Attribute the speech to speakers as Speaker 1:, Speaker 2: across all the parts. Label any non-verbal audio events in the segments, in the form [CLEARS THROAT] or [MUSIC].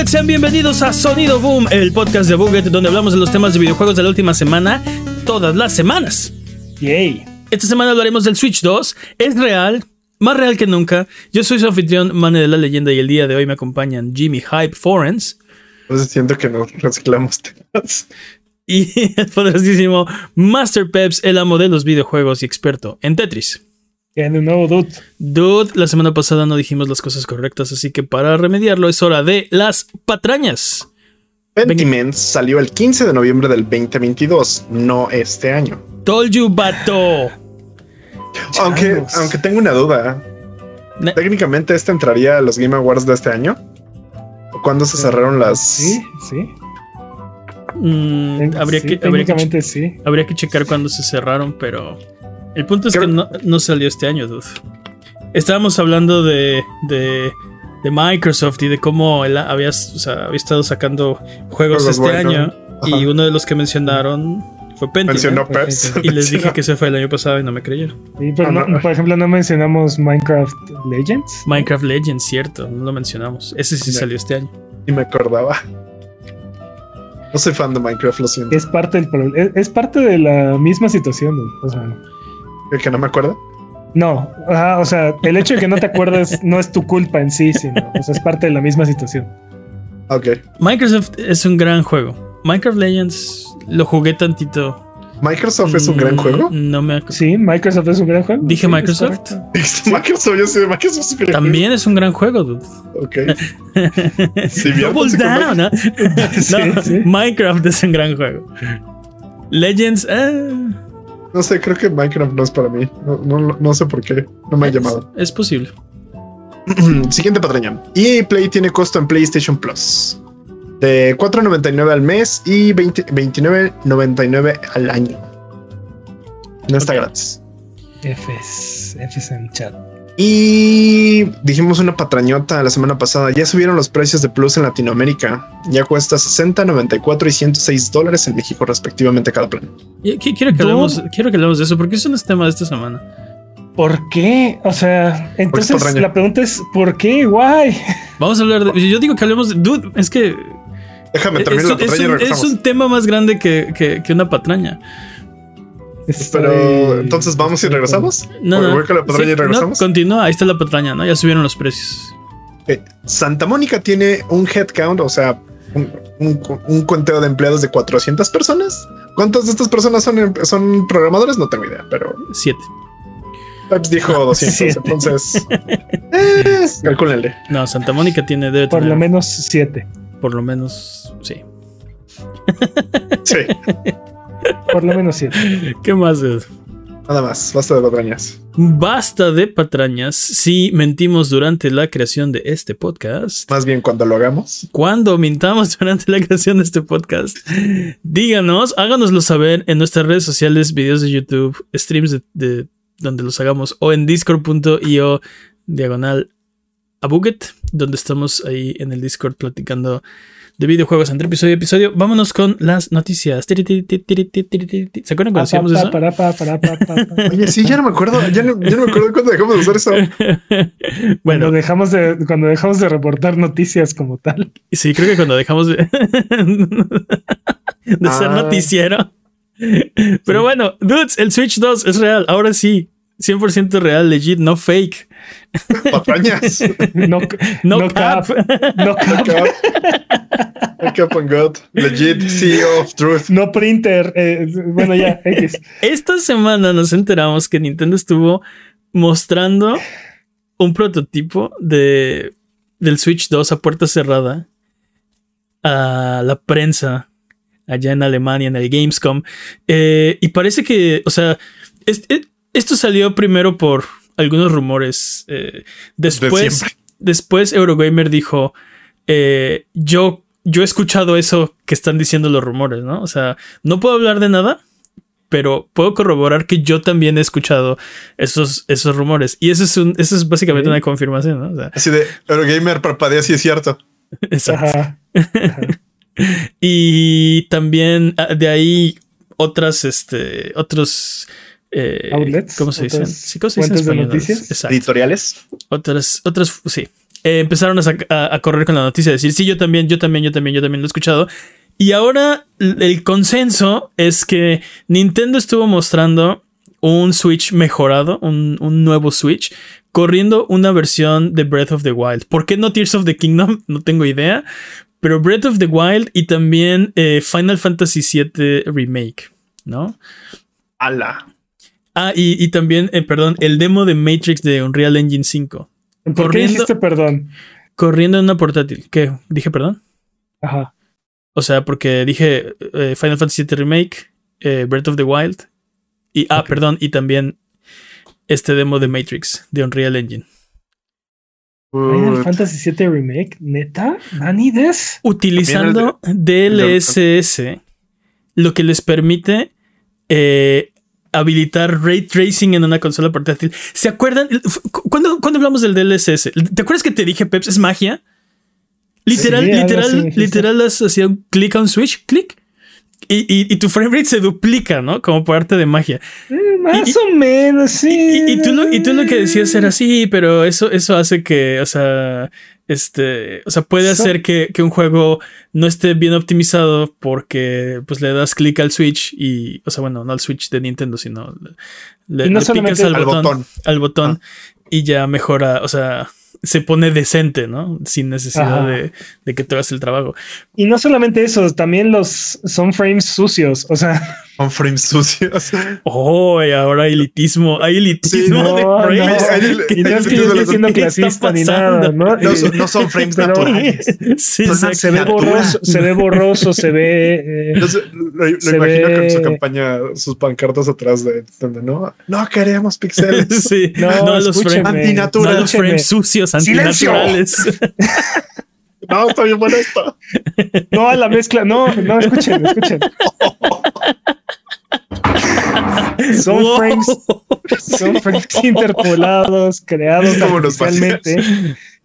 Speaker 1: Buget, sean bienvenidos a Sonido Boom, el podcast de Buget donde hablamos de los temas de videojuegos de la última semana, todas las semanas.
Speaker 2: Yay.
Speaker 1: Esta semana hablaremos del Switch 2, es real, más real que nunca. Yo soy su anfitrión, Mane de la Leyenda, y el día de hoy me acompañan Jimmy Hype Forens
Speaker 3: Entonces siento que nos reciclamos temas.
Speaker 1: y [LAUGHS] el poderosísimo Master Peps, el amo de los videojuegos y experto en Tetris.
Speaker 2: Ya de nuevo, dude.
Speaker 1: Dude, la semana pasada no dijimos las cosas correctas, así que para remediarlo es hora de las patrañas.
Speaker 3: Pentiment salió el 15 de noviembre del 2022, no este año.
Speaker 1: Told you, bato.
Speaker 3: Aunque, aunque tengo una duda.
Speaker 1: Ne-
Speaker 3: Técnicamente este entraría a los Game Awards de este año. ¿O ¿Cuándo se cerraron las?
Speaker 2: Sí, sí.
Speaker 1: Mm, habría,
Speaker 2: sí,
Speaker 1: que, habría, que,
Speaker 2: técnicamente sí.
Speaker 1: habría que checar cuándo se cerraron, pero el punto es
Speaker 3: Creo-
Speaker 1: que no, no salió este año, dude. Estábamos hablando de, de, de Microsoft y de cómo él había, o sea, había estado sacando juegos este año y uno de los que mencionaron fue Pentiment.
Speaker 3: Mencionó Peps.
Speaker 2: ok.
Speaker 1: Y les dije [LAUGHS] que se fue el año pasado y no me creyeron.
Speaker 2: Sí, pero
Speaker 3: Ah,
Speaker 2: no-
Speaker 3: no.
Speaker 2: por ejemplo, no mencionamos Minecraft Legends.
Speaker 1: Minecraft Legends, cierto, no lo mencionamos. Ese sí salió este año.
Speaker 3: Y me acordaba. No soy fan de Minecraft, lo siento.
Speaker 2: Es parte del es, es parte de la misma situación, dude. O sea,
Speaker 3: ¿El que no me acuerdo?
Speaker 2: no, ajá, o sea, el hecho de que no te acuerdes no es tu culpa en sí, sino, o sea, es parte de la misma situación.
Speaker 3: Ok.
Speaker 1: Microsoft es un gran juego. Minecraft Legends lo jugué tantito.
Speaker 3: Microsoft es un gran
Speaker 1: Mm,
Speaker 3: juego.
Speaker 1: No me acuerdo.
Speaker 2: Sí, Microsoft es un gran juego.
Speaker 1: Dije
Speaker 2: Sí,
Speaker 1: Microsoft. [LAUGHS]
Speaker 3: Microsoft, yo sé, Microsoft es un gran
Speaker 1: También es un gran juego, dude.
Speaker 3: Ok. [LAUGHS] Sí,
Speaker 1: Double down, ¿no? [LAUGHS]
Speaker 2: Sí,
Speaker 1: No,
Speaker 2: sí.
Speaker 1: Minecraft es un gran juego. Legends, eh,
Speaker 3: No sé, creo que Minecraft no es para mí. No, no, no sé por qué. No me ha llamado. [LAUGHS]
Speaker 1: es posible. [CLEARS THROAT]
Speaker 3: Siguiente patraña. EA Play tiene costo en PlayStation Plus. De 4.99 al mes y 20 29.99 al año. No está
Speaker 1: Ok.
Speaker 3: gratis.
Speaker 2: Fs, Fs en chat.
Speaker 3: Y dijimos una patrañota la semana pasada. Ya subieron los precios de Plus en Latinoamérica. Ya cuesta 60, 94 y 106 dólares en México respectivamente cada plan.
Speaker 1: Quiero que, hablemos, quiero que hablemos de eso porque eso no es tema de esta semana.
Speaker 2: ¿Por qué? O sea, entonces
Speaker 3: patraña.
Speaker 2: la pregunta es ¿por qué? Guay.
Speaker 1: Vamos a hablar de. Yo digo que hablemos de. Dude, es que.
Speaker 3: Déjame
Speaker 1: Es,
Speaker 3: terminar la
Speaker 1: es
Speaker 3: patraña y
Speaker 1: un, es un tema más grande que, que- que una patraña.
Speaker 3: Pero
Speaker 2: Estoy-
Speaker 3: entonces vamos y regresamos.
Speaker 1: No,
Speaker 3: Voy-
Speaker 1: no.
Speaker 3: voy con la patraña
Speaker 1: Sí,
Speaker 3: y regresamos.
Speaker 1: no, continúa, ahí está la patraña, ¿no? Ya subieron los precios.
Speaker 3: Ok, Santa Mónica tiene un headcount, o sea, un, un- un conteo de empleados de 400 personas. ¿Cuántas de estas personas son, son programadores? No tengo idea, pero
Speaker 1: Siete.
Speaker 3: Peps dijo [LAUGHS] 200,
Speaker 2: Siete.
Speaker 3: entonces [LAUGHS] eh, calcúlenle.
Speaker 1: No, Santa Mónica tiene. Debe
Speaker 2: Por
Speaker 1: tener
Speaker 2: lo menos siete.
Speaker 1: Por lo menos. Sí.
Speaker 3: Sí, [LAUGHS]
Speaker 2: Por lo menos siete.
Speaker 1: ¿Qué más, dude?
Speaker 3: nada más, basta de patrañas.
Speaker 1: Basta de patrañas si mentimos durante la creación de este podcast.
Speaker 3: Más bien cuando lo hagamos.
Speaker 1: Cuando mintamos [LAUGHS] durante la creación de este podcast, díganos, háganoslo saber en nuestras redes sociales, videos de YouTube, streams de, de donde los hagamos o en discord.io diagonal a Buget, donde estamos ahí en el Discord platicando de videojuegos entre episodio y episodio. Vámonos con las noticias. ¿Se acuerdan cuando hacíamos eso?
Speaker 2: Para, para, para, para, para, para.
Speaker 3: Oye, sí, ya no me acuerdo, ya no, ya no me acuerdo cuándo dejamos de usar eso. [LAUGHS]
Speaker 2: Cuando
Speaker 1: bueno,
Speaker 2: dejamos de, cuando dejamos de reportar noticias como tal.
Speaker 1: sí, creo que cuando dejamos de, [LAUGHS] de ser
Speaker 3: Ah.
Speaker 1: noticiero. Pero bueno, dudes, el Switch 2 es real. Ahora sí, 100% real, legit, no fake.
Speaker 3: Patrañas. [LAUGHS]
Speaker 2: No,
Speaker 1: No,
Speaker 2: no
Speaker 1: cap.
Speaker 2: cap. [LAUGHS] no cap,
Speaker 3: Cap. Cap on God. Legit CEO of Truth.
Speaker 2: no printer. eh, bueno, ya, [LAUGHS] X.
Speaker 1: Esta semana nos enteramos que Nintendo estuvo mostrando un prototipo de, del Switch 2 a puerta cerrada a la prensa allá en Alemania, en el Gamescom. Eh, y parece que, o sea, es- es- esto salió primero por algunos rumores. eh, después, después Eurogamer dijo, eh, yo, yo he escuchado eso que están diciendo los rumores, ¿no? O sea, no puedo hablar de nada, pero puedo corroborar que yo también he escuchado esos, esos rumores. Y eso es, un, eso es básicamente una confirmación, ¿no? O sea,
Speaker 3: Así de Eurogamer parpadea, sí es cierto. [LAUGHS]
Speaker 1: exacto.
Speaker 2: Ajá. Ajá. [LAUGHS]
Speaker 1: Y también ah, de ahí otras, este, otros... eh,
Speaker 2: Outlets,
Speaker 1: ¿Cómo se dicen? Sí, ¿cómo se dice en
Speaker 2: fuentes de noticias.
Speaker 1: Exacto.
Speaker 3: Editoriales.
Speaker 1: Otras, otras, sí. eh, empezaron a, a- a correr con la noticia, decir, sí, yo también, yo también, yo también, yo también lo he escuchado. Y ahora el consenso es que Nintendo estuvo mostrando un Switch mejorado, un, un nuevo Switch, corriendo una versión de Breath of the Wild. ¿Por qué no Tears of the Kingdom? [LAUGHS] No tengo idea. Pero Breath of the Wild y también eh, Final Fantasy VII Remake, ¿no?
Speaker 3: Ala.
Speaker 1: Ah, y, y también, eh, perdón, el demo de Matrix de Unreal Engine 5.
Speaker 2: ¿Por qué
Speaker 1: Corriendo-
Speaker 2: dijiste perdón?
Speaker 1: Corriendo en una portátil. ¿Qué? ¿Dije perdón?
Speaker 2: Ajá.
Speaker 1: O sea, porque dije eh, Final Fantasy VII Remake, eh, Breath of the Wild. Y, ah, perdón, y también este demo de Matrix de Unreal Engine.
Speaker 2: Final. Fantasy VII Remake, neta, ¿Nani des?
Speaker 1: Utilizando DLSS, lo que les permite eh, habilitar ray tracing en una consola portátil. ¿Se acuerdan? ¿Cuándo, cuándo hablamos del DLSS? ¿Te acuerdas que te dije, Peps, es magia? Literal,
Speaker 2: Sí,
Speaker 1: literal, literal, hacía un clic a un switch, clic. Y, y- y tu frame rate se duplica, ¿no? Como por arte de magia.
Speaker 2: Eh, más
Speaker 1: Y-
Speaker 2: o menos, sí.
Speaker 1: Y, y tú, lo, y tú lo que decías era así, pero eso, eso hace que, o sea, este, o sea, puede hacer que, que un juego no esté bien optimizado porque pues le das clic al Switch y, o sea, bueno, no al Switch de Nintendo, sino le,
Speaker 2: no
Speaker 1: le picas al,
Speaker 3: al
Speaker 1: botón,
Speaker 3: botón.
Speaker 1: al botón y ya mejora, o sea, se pone decente, ¿no? Sin necesidad de, de que tú hagas el trabajo.
Speaker 2: Y no solamente eso, también los son frames sucios. O sea, [LAUGHS]
Speaker 3: Con frames sucios.
Speaker 1: Oh, y ahora hay elitismo, hay elitismo
Speaker 2: no,
Speaker 1: de
Speaker 2: no.
Speaker 1: frames.
Speaker 2: Y no es que yo siendo. ¿no?
Speaker 3: No, son- no son [LAUGHS] frames
Speaker 2: Pero-
Speaker 3: naturales.
Speaker 1: Sí,
Speaker 3: Son
Speaker 2: se ve borroso, se ve borroso, se ve. eh,
Speaker 3: Yo sé- lo, lo
Speaker 2: Se
Speaker 3: imagino
Speaker 2: ve-
Speaker 3: con su campaña, sus pancartas atrás de donde no, no queremos píxeles. [LAUGHS]
Speaker 1: Sí,
Speaker 2: No,
Speaker 1: no, los frames, no los frames sucios,
Speaker 3: ¡Silencio!
Speaker 1: antinaturales. [LAUGHS]
Speaker 3: No, está bien bueno esto.
Speaker 2: no a la mezcla, no, no, escuchen, escuchen. [LAUGHS] Son
Speaker 1: Wow.
Speaker 2: frames, son frames [LAUGHS] interpolados, creados artificialmente.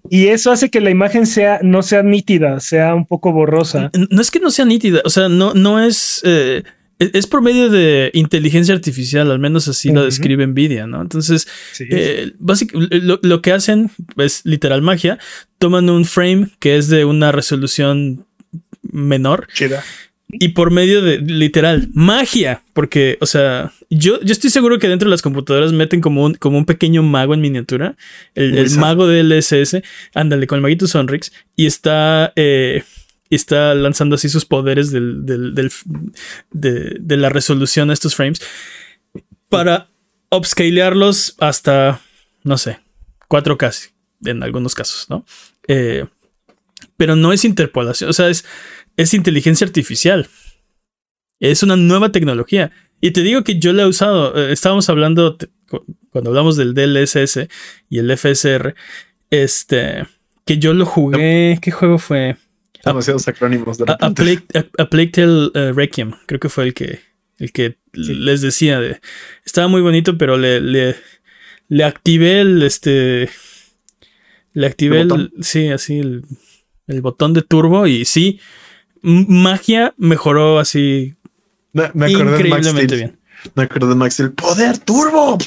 Speaker 2: Y eso hace que la imagen sea, no sea nítida, sea un poco borrosa.
Speaker 1: No es que no sea nítida, o sea, no, no es. eh, es es por medio de inteligencia artificial, al menos así lo
Speaker 2: Ujú.
Speaker 1: describe Nvidia, ¿no? Entonces,
Speaker 2: Sí.
Speaker 1: Eh, básic- lo, lo que hacen es literal magia. Toman un frame que es de una resolución menor
Speaker 3: Chida.
Speaker 1: Y por medio de literal magia, porque, o sea, yo, yo estoy seguro que dentro de las computadoras meten como un, como un pequeño mago en miniatura, el, el mago de LSS, ándale con el maguito Sonrix y está, eh, y está lanzando así sus poderes del, del- del- de, de la resolución a estos frames para upscalearlos hasta, no sé, 4K en algunos casos, ¿no? Eh, pero no es interpolación, o sea, es, es inteligencia artificial. Es una nueva tecnología. Y te digo que yo la he usado. eh, estábamos hablando cuando hablamos del DLSS y el FSR. Este, que yo lo jugué. ¿Qué juego fue?
Speaker 3: Demasiados acrónimos de
Speaker 1: A, a. Plague, a- a Plague Tale, eh, Requiem. Creo que fue el que, el que les decía. De, estaba muy bonito, pero le, le, le activé el este. Le activé
Speaker 3: ¿El
Speaker 1: el, sí, así el, el botón de turbo y sí, magia mejoró así
Speaker 3: Me,
Speaker 1: increíblemente bien.
Speaker 3: Me acordé de Max Steel. ¡Poder turbo!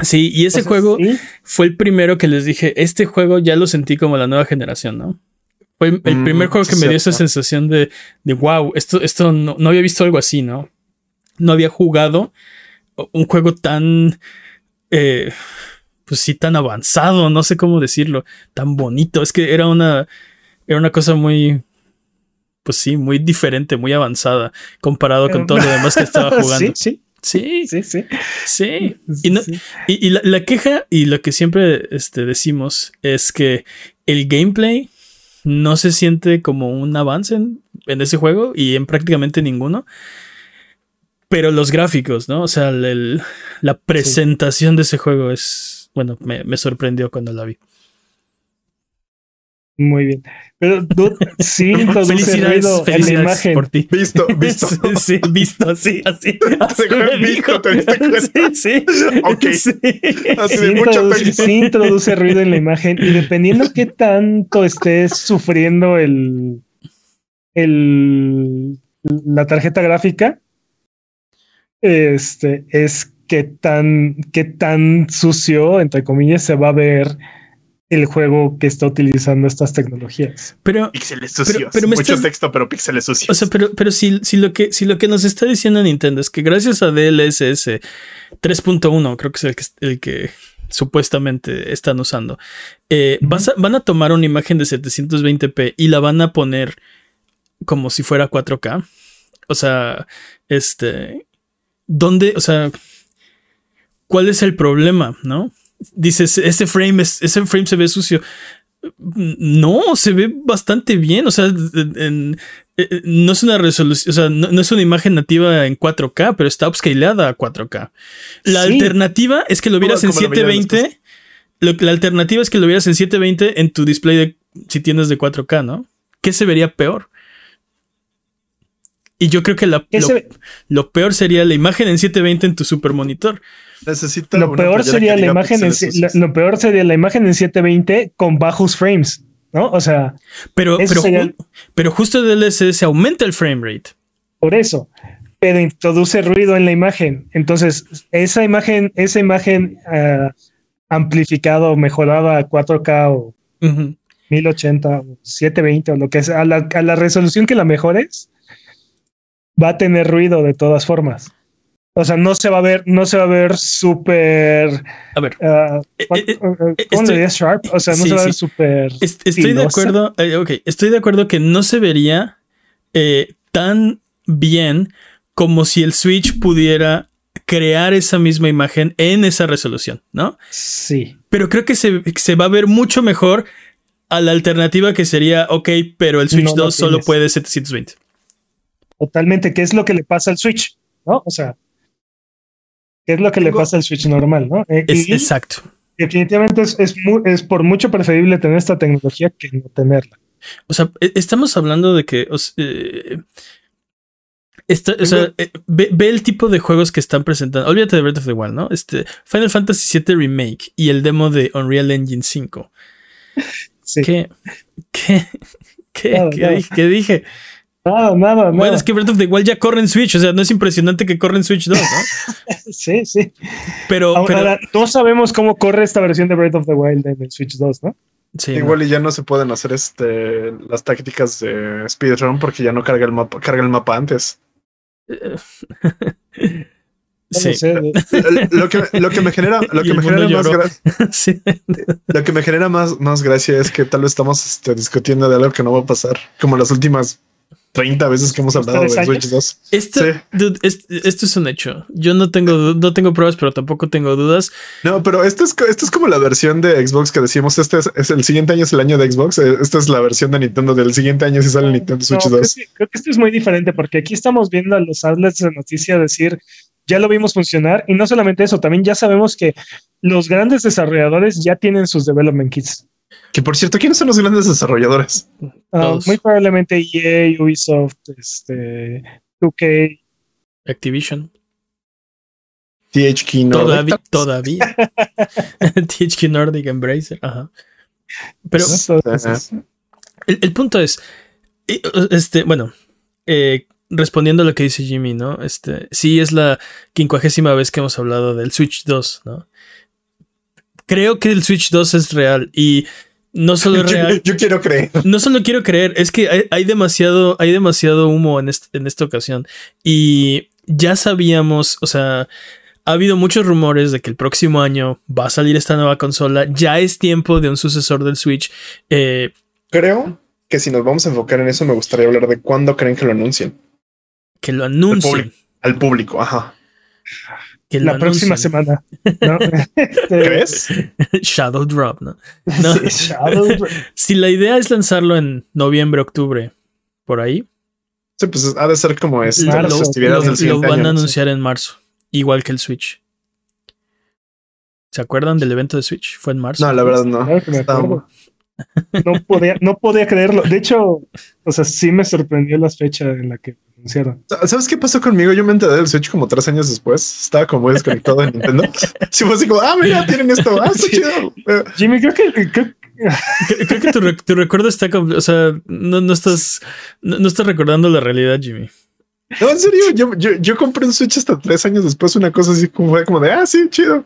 Speaker 1: Sí, y ese
Speaker 2: O sea,
Speaker 1: juego
Speaker 2: sí.
Speaker 1: fue el primero que les dije, este juego ya lo sentí como la nueva generación, ¿no? Fue el
Speaker 3: Mm,
Speaker 1: primer juego que me dio esa sensación de, de wow, esto, esto no, no había visto algo así, ¿no? No había jugado un juego tan, eh, pues sí, tan avanzado, no sé cómo decirlo, tan bonito. Es que era una, era una cosa muy, pues sí, muy diferente, muy avanzada comparado con todo lo demás que estaba [LAUGHS] jugando.
Speaker 2: Sí,
Speaker 1: Sí,
Speaker 2: sí, sí, sí.
Speaker 1: sí. Y, no-
Speaker 2: Sí.
Speaker 1: y, y la, la queja y lo que siempre este, decimos es que el gameplay no se siente como un avance en, en ese juego y en prácticamente ninguno. Pero los gráficos, ¿no? O sea, el- la presentación de ese juego es, bueno, me, me sorprendió cuando la vi.
Speaker 2: Muy bien. Pero dude, sí [LAUGHS] introduce
Speaker 1: Felicidades,
Speaker 2: ruido en la imagen.
Speaker 1: por ti.
Speaker 3: Visto, [LAUGHS] visto.
Speaker 1: Sí, sí, visto, así, así. así
Speaker 3: visto,
Speaker 1: dijo.
Speaker 3: ¿te diste cuenta?
Speaker 1: Sí, sí. [LAUGHS]
Speaker 3: Ok.
Speaker 1: Sí.
Speaker 3: Así
Speaker 2: Sí
Speaker 3: de
Speaker 2: introduce, sí introduce ruido en la imagen y dependiendo qué tanto estés sufriendo el, el la tarjeta gráfica, este es qué tan qué tan sucio entre comillas se va a ver el juego que está utilizando estas tecnologías.
Speaker 1: Pero,
Speaker 3: píxeles sucios. Pero, Mucho texto, pero píxeles sucios.
Speaker 1: O sea, pero, pero si, si, lo que, si lo que nos está diciendo Nintendo es que gracias a DLSS 3.1, creo que es el que, el que supuestamente están usando, eh, van a tomar una imagen de 720p y la van a poner como si fuera 4K. O sea, este, ¿dónde, o sea, cuál es el problema, no? Dices, ese frame, es, ese frame se ve sucio. No, se ve bastante bien. O sea, no es una resolución, o sea, no, es una imagen nativa en 4K, pero está upscaleada a 4K. La alternativa es que lo vieras en 720. la alternativa es que lo vieras en 720 en tu display de, si tienes de 4K, ¿no? ¿Qué se vería peor? Y yo creo que lo, peor sería la imagen en 720 en tu super monitor.
Speaker 2: Lo peor sería la imagen en, lo peor sería la imagen en 720 con bajos frames, ¿no? O sea,
Speaker 1: pero pero, pero justo se aumenta el frame rate.
Speaker 2: Por eso, pero introduce ruido en la imagen. Entonces, esa imagen, esa imagen uh, amplificada o mejorada a 4K o 1080 o 720 o lo que sea, a la, a la resolución que la mejores, va a tener ruido de todas formas. O sea, no se va a ver, no se va a ver súper.
Speaker 1: A ver. Uh,
Speaker 2: estoy, sharp? O sea, no se va a ver súper.
Speaker 1: estoy de acuerdo. ok, estoy de acuerdo que no se vería tan bien como si el Switch pudiera crear esa misma imagen en esa resolución, ¿no?
Speaker 2: Sí.
Speaker 1: Pero creo que se, se va a ver mucho mejor a la alternativa que sería, ok, pero el Switch 2 solo puede 720
Speaker 2: totalmente qué es lo que le pasa al Switch, ¿no? O sea, qué es lo que le pasa al Switch normal, ¿no?
Speaker 1: Eh, exacto.
Speaker 2: Definitivamente es, es, por mucho preferible tener esta tecnología que no tenerla.
Speaker 1: O sea, e, estamos hablando de que... Eh, o sea, eh, ve, el tipo de juegos que están presentando. Olvídate de Breath of the Wild, ¿no? Este, Final Fantasy VII Remake y el demo de Unreal Engine 5. [LAUGHS] Sí. ¿Qué? ¿Qué? [LAUGHS] ¿Qué? ¿Qué, ¿Qué dije?
Speaker 2: Nada, nada, nada.
Speaker 1: Bueno, es que Breath of the Wild ya corre en Switch, o sea, no es impresionante que corre en Switch 2,
Speaker 2: ¿no? [LAUGHS] sí, sí.
Speaker 1: Pero,
Speaker 2: Ahora, todos sabemos cómo corre esta versión de Breath of the Wild en el Switch 2, ¿no?
Speaker 3: Sí, Igual y ya no se pueden hacer este las tácticas de speedrun porque ya no carga el mapa, carga el mapa antes.
Speaker 1: sí. [LAUGHS]
Speaker 3: lo, que, lo que me genera, lo que me genera más gracia. [LAUGHS] Lo que me genera más, más gracia es que tal vez estamos este, discutiendo de algo que no va a pasar, como las últimas 30 veces que hemos hablado de Switch 2.
Speaker 1: Esto, esto es un hecho. Yo no tengo, no tengo pruebas, pero tampoco tengo dudas.
Speaker 3: No, pero esto es, esto es como la versión de Xbox que decíamos, este es, el siguiente año es el año de Xbox, eh, esta es la versión de Nintendo del siguiente año si sale el Nintendo Switch 2.
Speaker 2: Creo que, esto es muy diferente porque aquí estamos viendo a los outlets de noticias decir, ya lo vimos funcionar y no solamente eso, también ya sabemos que los grandes desarrolladores ya tienen sus development kits.
Speaker 3: Que por cierto, ¿quiénes son los grandes desarrolladores?
Speaker 2: Ah, muy probablemente EA, Ubisoft, este, 2K,
Speaker 1: Activision.
Speaker 3: THQ
Speaker 1: Nordic. Todavía. THQ [LAUGHS] Nordic Embracer. Ajá. Pero el, punto es, este, bueno, eh, respondiendo a lo que dice Jimmy, ¿no? Este, sí es la quincuagésima vez que hemos hablado del Switch 2, ¿no? Creo que el Switch 2 es real y no solo es [LAUGHS] real.
Speaker 3: Yo, quiero creer.
Speaker 1: No solo quiero creer, es que hay, demasiado, hay demasiado humo en, en esta ocasión. Y ya sabíamos, o sea, ha habido muchos rumores de que el próximo año va a salir esta nueva consola. Ya es tiempo de un sucesor del Switch. Eh,
Speaker 3: Creo que si nos vamos a enfocar en eso, me gustaría hablar de cuándo creen que lo anuncien.
Speaker 1: Que lo anuncien.
Speaker 3: al público, ajá
Speaker 2: la próxima semana. ¿no? [LAUGHS]
Speaker 3: ¿Crees? [LAUGHS]
Speaker 1: Shadow Drop, ¿no? [LAUGHS] si la idea es lanzarlo en noviembre, octubre, por ahí.
Speaker 3: Sí, pues ha de ser como es.
Speaker 1: Lo, lo, van a anunciar en marzo, igual que el Switch. ¿Se acuerdan del evento de Switch? Fue en marzo.
Speaker 3: No, la verdad no.
Speaker 2: No podía, no podía creerlo. De hecho, o sea, sí me sorprendió la fecha en la que
Speaker 3: ¿Sabes qué pasó conmigo? Yo me enteré del Switch como tres años después. Estaba como muy desconectado de Nintendo. [LAUGHS] Sí, fue así como, ah, mira, tienen esto. Ah, está chido.
Speaker 2: Jimmy, creo que.
Speaker 1: Creo, que tu, recuerdo está. O sea, no, no estás. No, estás recordando la realidad, Jimmy.
Speaker 3: No, en serio, yo, yo, yo compré un Switch hasta tres años después. Una cosa así como fue como de, ah, sí, chido.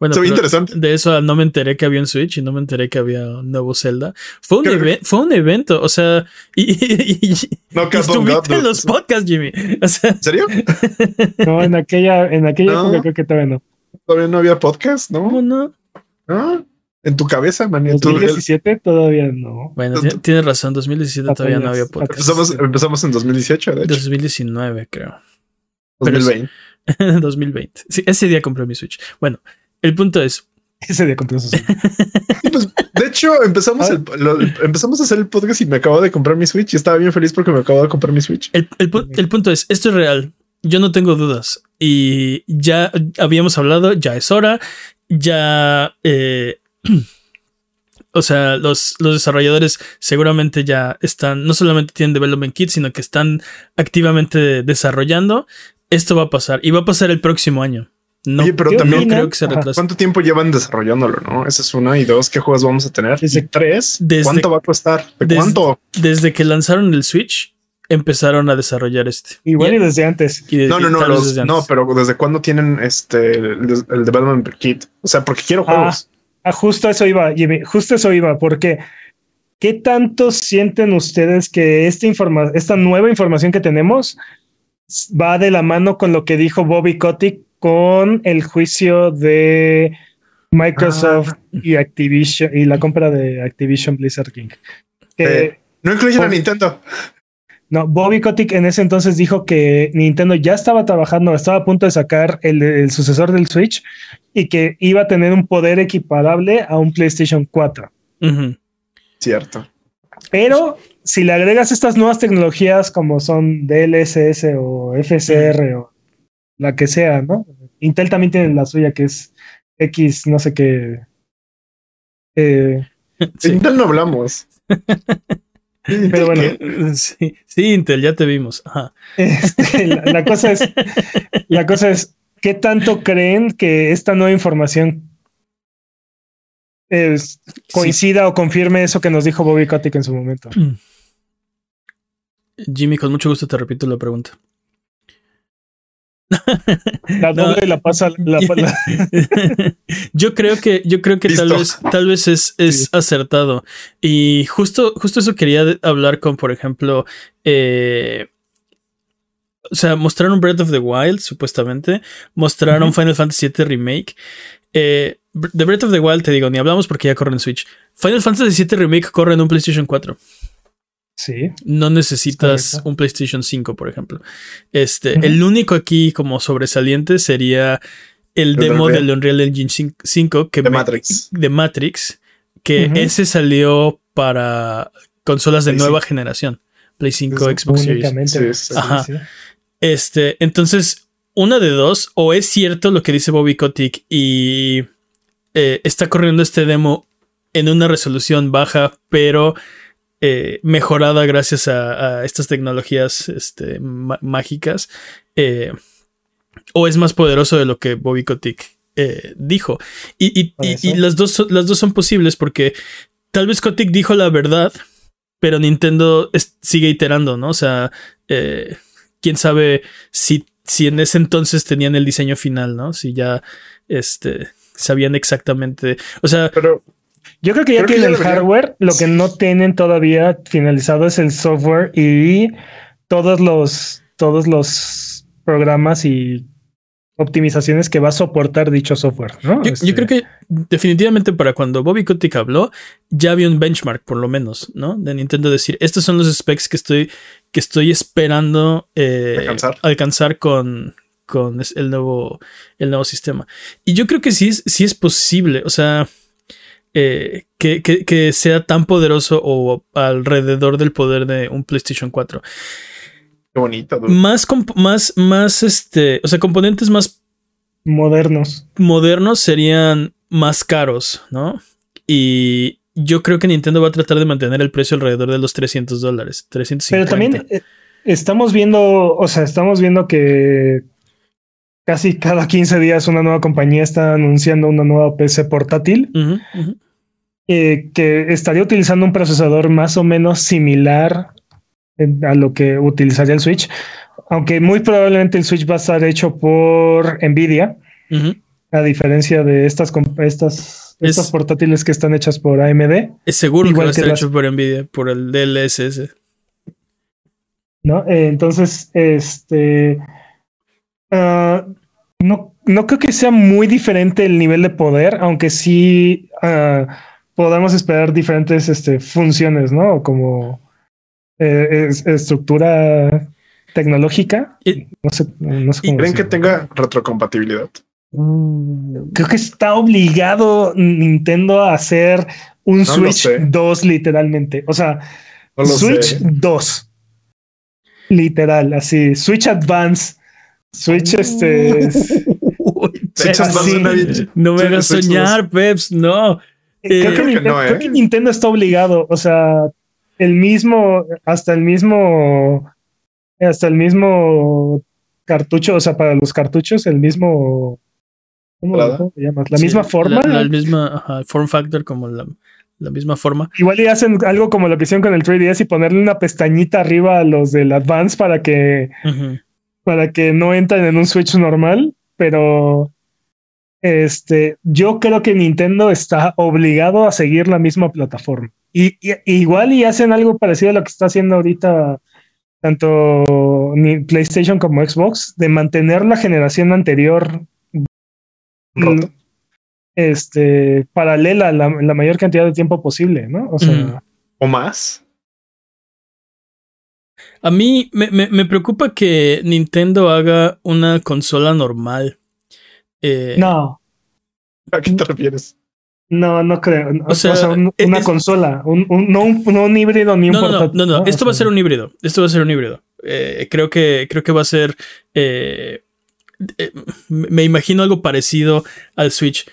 Speaker 1: Bueno,
Speaker 3: Se ve
Speaker 1: pero
Speaker 3: interesante.
Speaker 1: de eso no me enteré que había un Switch y no me enteré que había un nuevo Zelda. Fue un, fue un evento, o sea, [LAUGHS] y, y- y-
Speaker 3: No,
Speaker 1: y estuviste
Speaker 3: God,
Speaker 1: en los podcasts, Jimmy. O sea,
Speaker 3: ¿En serio? [LAUGHS]
Speaker 2: No, en aquella, en aquella
Speaker 3: No.
Speaker 2: época creo que todavía no.
Speaker 3: Todavía no había podcast,
Speaker 1: ¿cómo
Speaker 3: ¿no?
Speaker 1: no?
Speaker 3: ¿No? En tu cabeza, man.
Speaker 2: En
Speaker 3: En tu-
Speaker 2: 2017 todavía no.
Speaker 1: Bueno, ti- tienes razón, 2017 todavía no había podcast.
Speaker 3: empezamos, empezamos en 2018, de hecho.
Speaker 1: 2019, creo. pero
Speaker 3: 2020.
Speaker 1: 2020. [LAUGHS] Sí, ese día compré mi Switch. Bueno, el punto es,
Speaker 2: Ese día compré sus
Speaker 3: Y pues, de hecho, empezamos, el- lo- empezamos a hacer el podcast y me acabo de comprar mi Switch y estaba bien feliz porque me acabo de comprar mi Switch.
Speaker 1: El, el pu- el punto es, esto es real. Yo no tengo dudas. Y ya habíamos hablado, ya es hora. Ya... eh, [CLEARS THROAT] o sea, los, los desarrolladores seguramente ya están, no solamente tienen development kit, sino que están activamente desarrollando. Esto va a pasar y va a pasar el próximo año. No,
Speaker 3: Oye, pero
Speaker 2: ¿Qué
Speaker 1: no
Speaker 3: también,
Speaker 2: opinan?
Speaker 1: creo que se
Speaker 2: Ajá.
Speaker 1: retrase.
Speaker 3: ¿cuánto tiempo llevan desarrollándolo? No, esa es una y dos. ¿Qué juegos vamos a tener?
Speaker 2: Desde-
Speaker 3: Y tres.
Speaker 1: desde-
Speaker 3: ¿Cuánto va a costar? ¿De
Speaker 1: desde-
Speaker 3: cuánto?
Speaker 1: Desde que lanzaron el Switch, empezaron a desarrollar este.
Speaker 2: Igual
Speaker 1: Y-
Speaker 2: y desde antes.
Speaker 1: y de-
Speaker 3: No, no, no, los- no, pero ¿desde cuándo tienen este el, el development kit? O sea, porque quiero
Speaker 2: Ah,
Speaker 3: juegos.
Speaker 2: ah, justo eso iba, Jimmy, justo eso iba, porque ¿qué tanto sienten ustedes que esta, informa esta nueva información que tenemos va de la mano con lo que dijo Bobby Kotick con el juicio de Microsoft
Speaker 3: Ah.
Speaker 2: y Activision y la compra de Activision Blizzard King? Que-
Speaker 3: Eh, No incluyen a Nintendo.
Speaker 2: No, Bobby Kotick en ese entonces dijo que Nintendo ya estaba trabajando, estaba a punto de sacar el, el sucesor del Switch y que iba a tener un poder equiparable a un PlayStation 4.
Speaker 1: Ujú.
Speaker 3: Cierto.
Speaker 2: Pero si le agregas estas nuevas tecnologías como son DLSS o FSR o la que sea, ¿no? Intel también tiene la suya que es X, no sé qué. Eh,
Speaker 1: Sí.
Speaker 3: Intel no hablamos. [LAUGHS]
Speaker 2: Pero bueno.
Speaker 1: Sí, sí, Intel, ya te vimos. Ajá.
Speaker 2: Este, la, la cosa es, la cosa es, ¿qué tanto creen que esta nueva información es- coincida o confirme eso que nos dijo Bobby Kotick en su momento?
Speaker 1: Jimmy, con mucho gusto te repito la pregunta.
Speaker 2: La
Speaker 1: No.
Speaker 2: doble la pasa, la, [LAUGHS] la-
Speaker 1: yo creo que, yo creo que tal vez, tal vez es, es
Speaker 2: Sí.
Speaker 1: acertado. Y justo, justo eso quería hablar con, por ejemplo, eh, o sea, mostraron Breath of the Wild, supuestamente. Mostraron. Final Fantasy VII Remake. Eh, de Breath of the Wild, te digo, ni hablamos porque ya corre en Switch. Final Fantasy VII Remake corre en un PlayStation 4.
Speaker 2: Sí.
Speaker 1: No necesitas
Speaker 2: Correcto.
Speaker 1: un PlayStation 5, por ejemplo. Este, el único aquí como sobresaliente sería el demo del Unreal Engine 5 que
Speaker 3: De
Speaker 1: me-
Speaker 3: Matrix.
Speaker 1: de Matrix, que ese salió para consolas de
Speaker 3: Play
Speaker 1: nueva
Speaker 3: 5.
Speaker 1: generación, Play 5,
Speaker 3: Sí,
Speaker 1: Xbox Series. Ajá. Este, entonces, una de dos, o es cierto lo que dice Bobby Kotick y eh, está corriendo este demo en una resolución baja, pero eh, mejorada gracias a, a estas tecnologías este, má- mágicas, eh, o es más poderoso de lo que Bobby Kotick eh, dijo. Y, y- las, dos, son- las dos son posibles porque tal vez Kotick dijo la verdad, pero Nintendo es- sigue iterando, ¿no? O sea, quién sabe si, si en ese entonces tenían el diseño final, ¿no? Si ya este, sabían exactamente. O sea,
Speaker 3: Pero
Speaker 2: Yo creo que ya
Speaker 3: Creo que
Speaker 2: tienen
Speaker 3: ya
Speaker 2: el
Speaker 3: debería-
Speaker 2: hardware, lo que no tienen todavía finalizado es el software y todos los, todos los programas y optimizaciones que va a soportar dicho software. ¿no?
Speaker 1: yo,
Speaker 2: Este,
Speaker 1: yo creo que definitivamente para cuando Bobby Kotick habló, ya había un benchmark, por lo menos, ¿no? De Nintendo decir, estos son los specs que estoy, que estoy esperando eh,
Speaker 3: Alcanzar.
Speaker 1: alcanzar con, con el, nuevo, el nuevo sistema. Y yo creo que sí es, sí es posible, o sea, eh, que, que- que sea tan poderoso o alrededor del poder de un PlayStation 4.
Speaker 3: qué bonito. dude.
Speaker 1: Más, más, más, este, o sea, componentes más
Speaker 2: modernos.
Speaker 1: modernos serían más caros, ¿no? Y yo creo que Nintendo va a tratar de mantener el precio alrededor de los 300 dólares, 350.
Speaker 2: Pero también eh, estamos viendo, o sea, estamos viendo que casi cada 15 días una nueva compañía está anunciando una nueva PC portátil eh, que estaría utilizando un procesador más o menos similar en- a lo que utilizaría el Switch, aunque muy probablemente el Switch va a estar hecho por Nvidia. A diferencia de estas, estas, estas portátiles que están hechas por AMD.
Speaker 1: Es seguro Igual que va a estar hecho por Nvidia, por el DLSS.
Speaker 2: ¿No? Eh, entonces, este. Ah, no, no creo que sea muy diferente el nivel de poder, aunque sí uh, podamos esperar diferentes este, funciones, ¿no? Como eh, estructura tecnológica. No sé, no sé
Speaker 3: ¿Y creen que tenga retrocompatibilidad?
Speaker 2: Mm, creo que está obligado Nintendo a hacer un Switch 2 literalmente. O sea, Switch 2. Literal, así. Switch Advance. Switch este. [LAUGHS]
Speaker 1: no me hagas soñar, Peps, no.
Speaker 2: Eh, creo, que, creo que ¿eh? Nintendo está obligado. O sea, el mismo, hasta el mismo, hasta el mismo cartucho, o sea, para los cartuchos, el mismo ¿Cómo, te llamas? ¿La misma forma?
Speaker 1: La, misma form factor, como la, misma forma.
Speaker 2: Igual y hacen algo como lo que hicieron con el 3DS y ponerle una pestañita arriba a los del Advance para que, para que no entren en un Switch normal, pero este, yo creo que Nintendo está obligado a seguir la misma plataforma. Y, igual y hacen algo parecido a lo que está haciendo ahorita tanto PlayStation como Xbox, de mantener la generación anterior este, paralela la, la, mayor cantidad de tiempo posible, ¿no? O sea.
Speaker 3: ¿O más?
Speaker 1: A mí me, me, preocupa que Nintendo haga una consola normal.
Speaker 2: Eh, no.
Speaker 3: ¿A qué te refieres?
Speaker 2: No, no creo. O sea, una consola, un, no, un, híbrido ni un
Speaker 1: no, no, no, no, esto va a ser un híbrido. Esto va a ser un híbrido. Eh, creo que creo que va a ser eh, eh, me imagino algo parecido al Switch.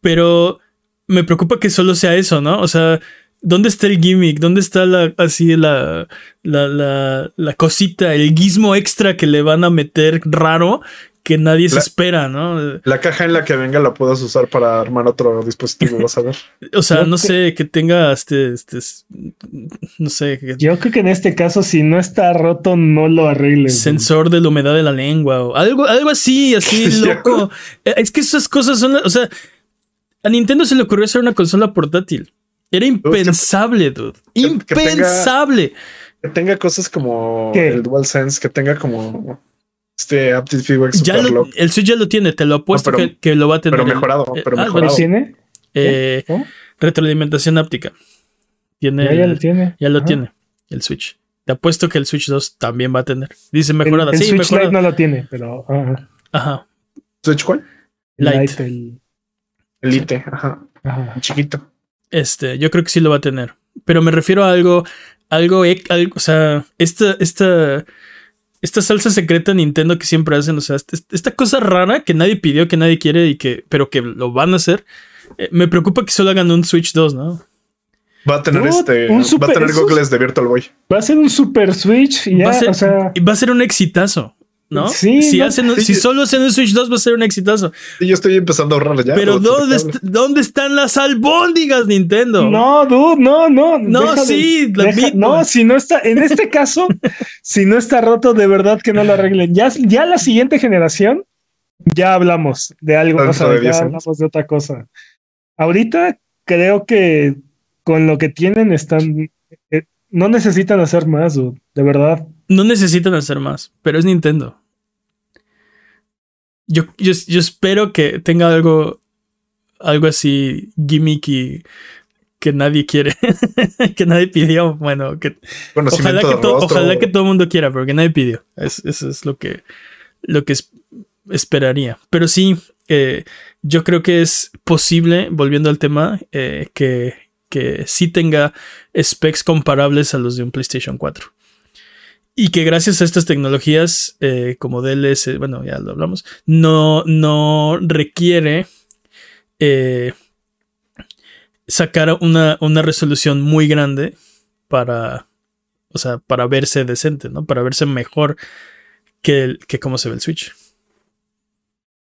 Speaker 1: Pero me preocupa que solo sea eso, ¿no? O sea, ¿dónde está el gimmick? ¿Dónde está la, así la, la, la, la cosita, el gizmo extra que le van a meter raro que nadie se espera, ¿no?
Speaker 3: La caja en la que venga la puedas usar para armar otro dispositivo, vas a ver. [LAUGHS]
Speaker 1: o sea, no sé, que tenga este, este, no sé.
Speaker 2: Yo creo que en este caso, si no está roto, no lo arreglen.
Speaker 1: Sensor de la humedad de la lengua o algo, algo así, así [LAUGHS] loco. Eh, es que esas cosas son, o sea, a Nintendo se le ocurrió hacer una consola portátil. Era impensable, dude. impensable.
Speaker 3: Que tenga, cosas como el DualSense, que tenga como este Aptiv
Speaker 1: ya El Switch ya lo tiene, te lo apuesto que, lo va a tener.
Speaker 3: Pero mejorado, pero ah, mejorado.
Speaker 2: ¿Tiene?
Speaker 1: Eh, retroalimentación áptica. Tiene
Speaker 2: ya, lo tiene.
Speaker 1: Ya lo tiene, el Switch. Te apuesto que el Switch 2 también va a tener. Dice mejorada.
Speaker 2: El,
Speaker 1: sí,
Speaker 2: Switch Lite no lo tiene, pero.
Speaker 1: Ajá.
Speaker 3: ¿Switch cuál?
Speaker 2: Lite.
Speaker 3: el... Lite, ajá. ajá. Chiquito.
Speaker 1: Este, yo creo que sí lo va a tener. Pero me refiero a algo, algo, algo o sea, esta, esta esta salsa secreta Nintendo que siempre hacen, o sea, esta, cosa rara que nadie pidió, que nadie quiere y que, pero que lo van a hacer. Eh, me preocupa que solo hagan un Switch 2, ¿no?
Speaker 3: Va a tener este, va a tener goggles de Virtual Boy.
Speaker 2: Va a ser un Super Switch y ya,
Speaker 1: va a ser,
Speaker 2: o sea,
Speaker 1: va a ser un exitazo. ¿No? Sí, si, hacen, si solo hacen un Switch 2 va a ser un exitazo.
Speaker 3: Sí, yo estoy empezando a ahorrar ya.
Speaker 1: Pero ¿dónde, ¿dónde están las albóndigas, Nintendo?
Speaker 2: No, dude, no, no.
Speaker 1: No, sí,
Speaker 2: no, si no está, en este caso, [LAUGHS] si no está roto, de verdad que no lo arreglen. Ya, ya la siguiente generación, ya hablamos de algo, o sea, ya hablamos de otra cosa. Ahorita creo que con lo que tienen están, eh, no necesitan hacer más, dude, de verdad.
Speaker 1: No necesitan hacer más, pero es Nintendo. Yo, yo, espero que tenga algo, algo así gimmicky que nadie quiere, [LAUGHS] que nadie pidió. Bueno, que ojalá que, ojalá que todo el mundo quiera, pero que nadie pidió. eso es lo que, lo que esperaría. Pero sí, eh, yo creo que es posible, volviendo al tema, eh, que, que sí tenga specs comparables a los de un PlayStation 4. Y que gracias a estas tecnologías, eh, como DLS, bueno, ya lo hablamos, no, no requiere eh, sacar una, una, resolución muy grande para, o sea, para verse decente, ¿no? Para verse mejor que, que cómo se ve el Switch.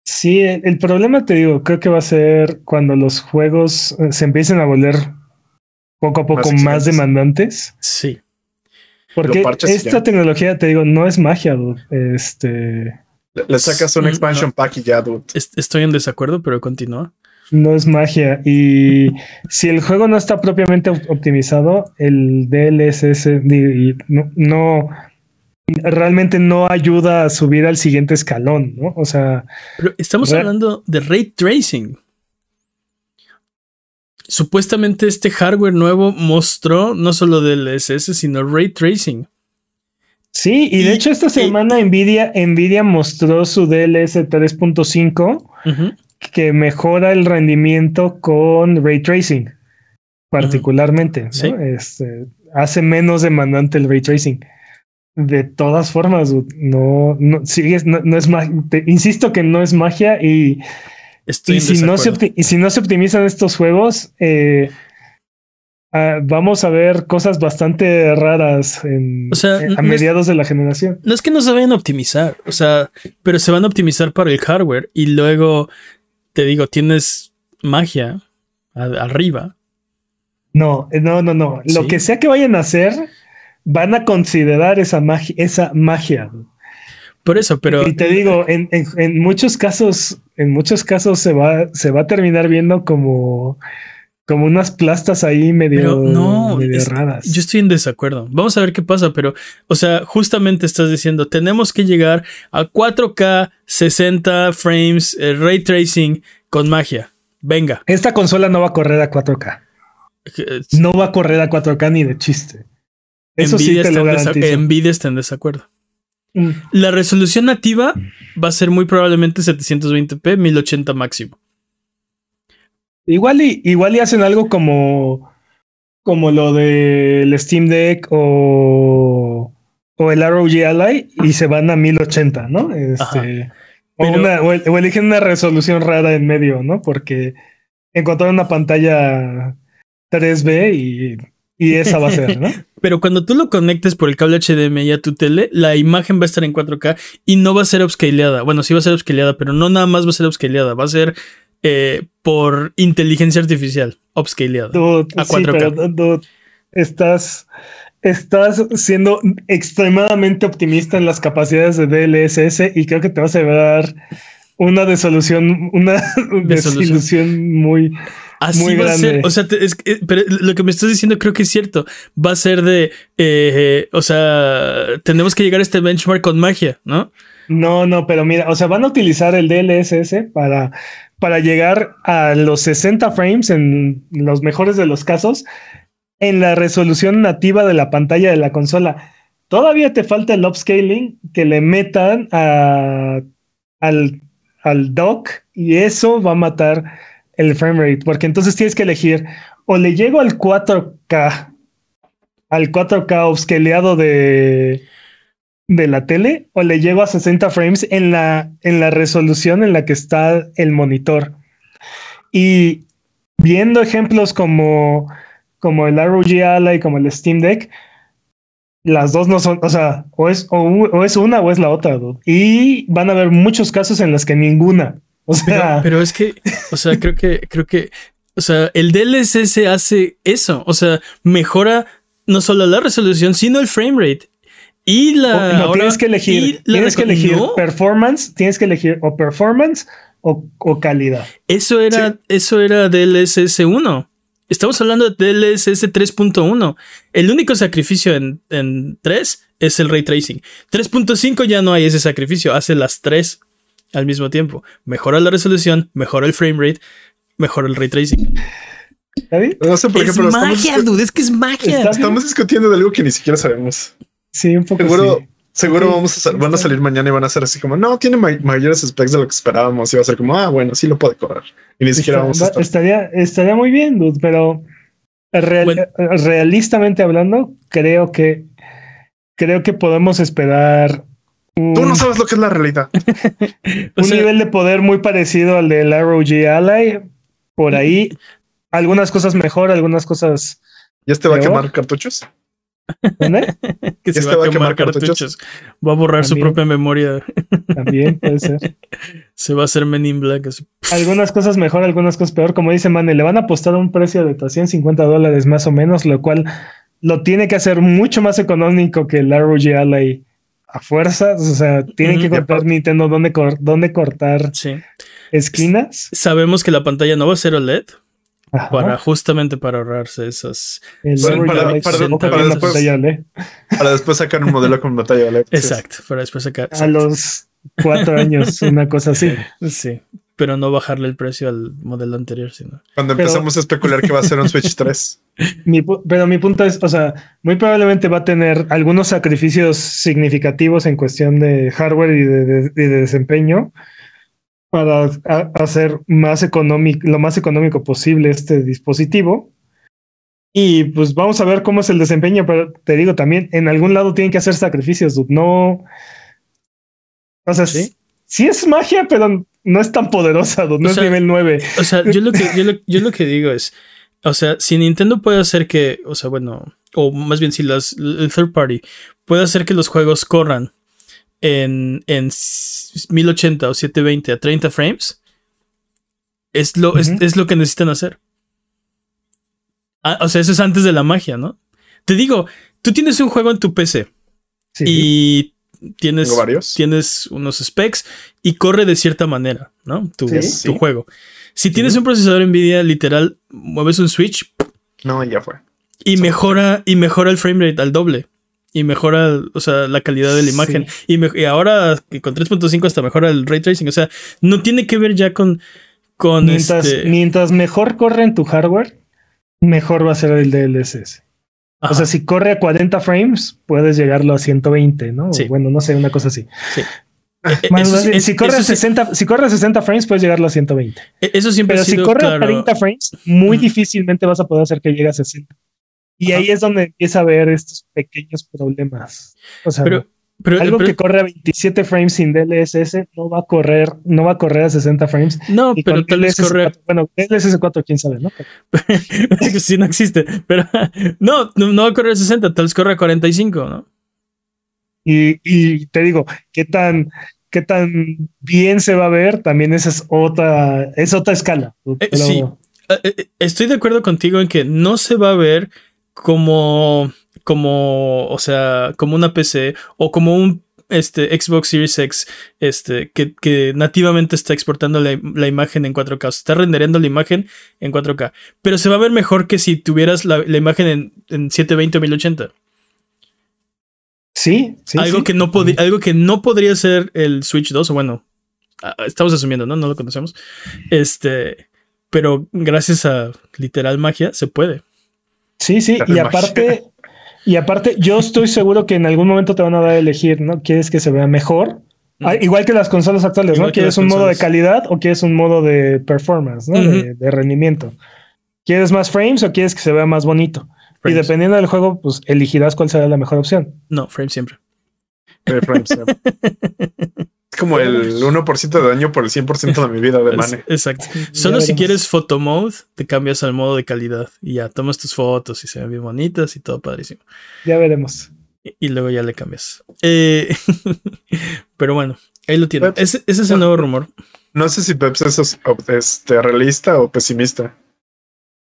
Speaker 2: Sí, el, problema, te digo, creo que va a ser cuando los juegos eh, se empiecen a volver poco a poco más demandantes.
Speaker 1: Sí.
Speaker 2: Porque esta tecnología, te digo, no es magia, Este.
Speaker 3: Le, sacas un expansion pack y ya, dude.
Speaker 1: Estoy en desacuerdo, pero continúa.
Speaker 2: No es magia. Y si el juego no está propiamente optimizado, el DLSS no, no realmente no ayuda a subir al siguiente escalón, ¿no? O sea.
Speaker 1: Pero estamos hablando de ray tracing. Supuestamente este hardware nuevo mostró no solo DLSS, sino ray tracing.
Speaker 2: Sí, y de hecho esta semana Nvidia, Nvidia mostró su DLS 3.5 que mejora el rendimiento con ray tracing, particularmente. Este, hace menos demandante el ray tracing. De todas formas, no, no sigues, no, es insisto que no es magia y, y si, no se y si no se optimizan estos juegos, eh, ah, vamos a ver cosas bastante raras en, a mediados de la generación.
Speaker 1: No es que no se vayan a optimizar, o sea, pero se van a optimizar para el hardware y luego te digo, tienes magia arriba.
Speaker 2: No, no, no, no. Lo que sea que vayan a hacer van a considerar esa magia, esa magia.
Speaker 1: Por eso, pero.
Speaker 2: Y te digo, en, muchos casos, en muchos casos se va, se va a terminar viendo como, como unas plastas ahí medio, no, raras.
Speaker 1: Yo estoy en desacuerdo. Vamos a ver qué pasa, pero, o sea, justamente estás diciendo, tenemos que llegar a 4K, 60 frames, eh, ray tracing con magia. Venga.
Speaker 2: Esta consola no va a correr a 4K. No va a correr a 4K ni de chiste.
Speaker 1: Eso sí te lo Nvidia está en desacuerdo. Mm. La resolución nativa va a ser muy probablemente 720p, 1080 máximo.
Speaker 2: Igual y, igual y hacen algo como, como lo del Steam Deck o, o el ROG Ally y se van a 1080, ¿no? Este, o, o, eligen una resolución rara en medio, ¿no? Porque encontraron una pantalla 3B y y esa va a ser, ¿no? [LAUGHS]
Speaker 1: Pero cuando tú lo conectes por el cable HDMI a tu tele, la imagen va a estar en 4K y no va a ser upscaleada. Bueno, sí va a ser upscaleada, pero no nada más va a ser upscaleada, va a ser eh, por inteligencia artificial, upscaleada a 4K.
Speaker 2: estás, estás siendo extremadamente optimista en las capacidades de DLSS y creo que te vas a dar una desolución, una desilusión muy, Así va a ser.
Speaker 1: O sea, eh, pero lo que me estás diciendo creo que es cierto. Va a ser de. Eh, o sea, tenemos que llegar a este benchmark con magia, ¿no?
Speaker 2: No, no, pero mira, o sea, van a utilizar el DLSS para, para llegar a los 60 frames en los mejores de los casos en la resolución nativa de la pantalla de la consola. Todavía te falta el upscaling que le metan a, al, al dock y eso va a matar el frame rate, porque entonces tienes que elegir o le llego al 4K, al 4K upscaleado de, de la tele, o le llego a 60 frames en la, en la resolución en la que está el monitor. Y viendo ejemplos como, como el ROG Ally, como el Steam Deck, las dos no son, o sea, o es, o, es una o es la otra. Y van a haber muchos casos en los que ninguna. O
Speaker 1: sea, pero, es que, o sea, creo que, creo que, o sea, el DLSS hace eso. O sea, mejora no solo la resolución, sino el frame rate. Y la.
Speaker 2: no, tienes que elegir. Tienes que elegir performance, tienes que elegir o performance o, calidad.
Speaker 1: Eso era, eso era DLSS 1. Estamos hablando de DLSS 3.1. El único sacrificio en, en 3 es el ray tracing. 3.5 ya no hay ese sacrificio, hace las 3 al mismo tiempo. Mejora la resolución, mejora el frame rate, mejora el ray tracing.
Speaker 3: No sé por
Speaker 1: qué, pero magia, dude, es que es magia.
Speaker 3: Estamos discutiendo de algo que ni siquiera sabemos.
Speaker 2: Sí, un poco.
Speaker 3: Seguro, seguro vamos a, van a salir mañana y van a ser así como, no, tiene mayores specs de lo que esperábamos. Y va a ser como, ah, bueno, sí lo puede correr. Y ni siquiera vamos a estar.
Speaker 2: Estaría, estaría muy bien, dude, pero realistamente hablando, creo que creo que podemos esperar
Speaker 3: Tú no sabes lo que es la realidad. [LAUGHS]
Speaker 2: un nivel de poder muy parecido al del ROG Ally. Por ahí, algunas cosas mejor, algunas cosas.
Speaker 3: ¿Ya este va a quemar cartuchos?
Speaker 1: ¿Dónde? [LAUGHS] que se va, a quemar, cartuchos? Va a borrar su propia memoria. [LAUGHS]
Speaker 2: También puede ser.
Speaker 1: Se va a hacer Men in Black.
Speaker 2: Algunas cosas mejor, algunas cosas peor. Como dice Mane, le van a apostar un precio de 250 dólares más o menos, lo cual lo tiene que hacer mucho más económico que el ROG Ally a fuerzas, o sea, tienen que contar Nintendo dónde, dónde cortar esquinas.
Speaker 1: Sabemos que la pantalla no va a ser OLED. Para justamente para ahorrarse esas.
Speaker 3: para, después, sacar un modelo con pantalla OLED.
Speaker 1: Exacto, para después sacar.
Speaker 2: A los cuatro años, una cosa así.
Speaker 1: Sí pero no bajarle el precio al modelo anterior, sino.
Speaker 3: Cuando empezamos a especular que va a ser un Switch 3. [LAUGHS]
Speaker 2: pero mi punto es, o sea, muy probablemente va a tener algunos sacrificios significativos en cuestión de hardware y de, desempeño para hacer más económico, lo más económico posible este dispositivo. Y pues vamos a ver cómo es el desempeño, pero te digo también, en algún lado tienen que hacer sacrificios, No. O sea, ¿Sí? sí es magia, pero no es tan poderosa, no es nivel 9.
Speaker 1: O sea, yo lo, que, yo, lo, que digo es, o sea, si Nintendo puede hacer que, o sea, bueno, o más bien si las, el third party puede hacer que los juegos corran en, en 1080 o 720 a 30 frames, es lo, es, lo que necesitan hacer. Ah, o sea, eso es antes de la magia, ¿no? Te digo, tú tienes un juego en tu PC y tienes, tienes unos specs y corre de cierta manera, ¿no? Tu, tu juego. Si tienes un procesador Nvidia, literal, mueves un switch.
Speaker 3: No, ya fue.
Speaker 1: Y mejora, y mejora el frame rate al doble. Y mejora, o sea, la calidad de la imagen. Y, y, ahora con 3.5 hasta mejora el ray tracing. O sea, no tiene que ver ya con. con
Speaker 2: mientras,
Speaker 1: este
Speaker 2: mientras mejor corre en tu hardware, mejor va a ser el DLSS. O sea, si corre a 40 frames, puedes llegarlo a 120, ¿no? Bueno, no sé, una cosa así. Sí. Eh, si, corre a 60, si corre a 60 frames, puedes llegarlo a 120.
Speaker 1: E, eso siempre
Speaker 2: Pero si corre a 30 frames, muy difícilmente vas a poder hacer que llegue a 60. Y ahí es donde empieza a haber estos pequeños problemas. O sea, pero, algo que corre a 27 frames sin DLSS no va a correr, no va a correr a 60 frames.
Speaker 1: No, pero tal vez corre.
Speaker 2: Bueno, DLSS 4, quién sabe, ¿no? [LAUGHS]
Speaker 1: sí, no existe. Pero [LAUGHS] no, no, va a correr a 60, tal vez corre a 45, ¿no?
Speaker 2: Y, y te digo, ¿qué tan, qué tan bien se va a ver? También esa es otra, es otra escala.
Speaker 1: Eh, sí, eh, eh, estoy de acuerdo contigo en que no se va a ver como como, o sea, como una PC o como un este, Xbox Series X este, que, nativamente está exportando la, imagen en 4K, está rendereando la imagen en 4K, pero se va a ver mejor que si tuvieras la, imagen en, 720 o 1080.
Speaker 2: Sí, sí,
Speaker 1: algo, Que no algo que no podría ser el Switch 2, o bueno, estamos asumiendo, ¿no? No lo conocemos. Este, pero gracias a literal magia se puede.
Speaker 2: Sí, sí, y aparte, y aparte, yo estoy seguro que en algún momento te van a dar a elegir, ¿no? ¿Quieres que se vea mejor? Ah, igual que las consolas actuales, ¿no? ¿Quieres un modo de calidad o quieres un modo de performance, ¿no? de, rendimiento. ¿Quieres más frames o quieres que se vea más bonito? Y dependiendo del juego, pues elegirás cuál será la mejor opción.
Speaker 1: No, frames siempre.
Speaker 3: frames siempre. [LAUGHS] Es como el 1% de daño por el 100% de mi vida de Mane.
Speaker 1: Exacto. Solo si quieres photo mode, te cambias al modo de calidad y ya tomas tus fotos y se ven bien bonitas y todo padrísimo.
Speaker 2: Ya veremos.
Speaker 1: Y, luego ya le cambias. Eh, [LAUGHS] pero bueno, ahí lo tiene. Ese, es el nuevo rumor.
Speaker 3: No sé si Peps es este, realista o pesimista.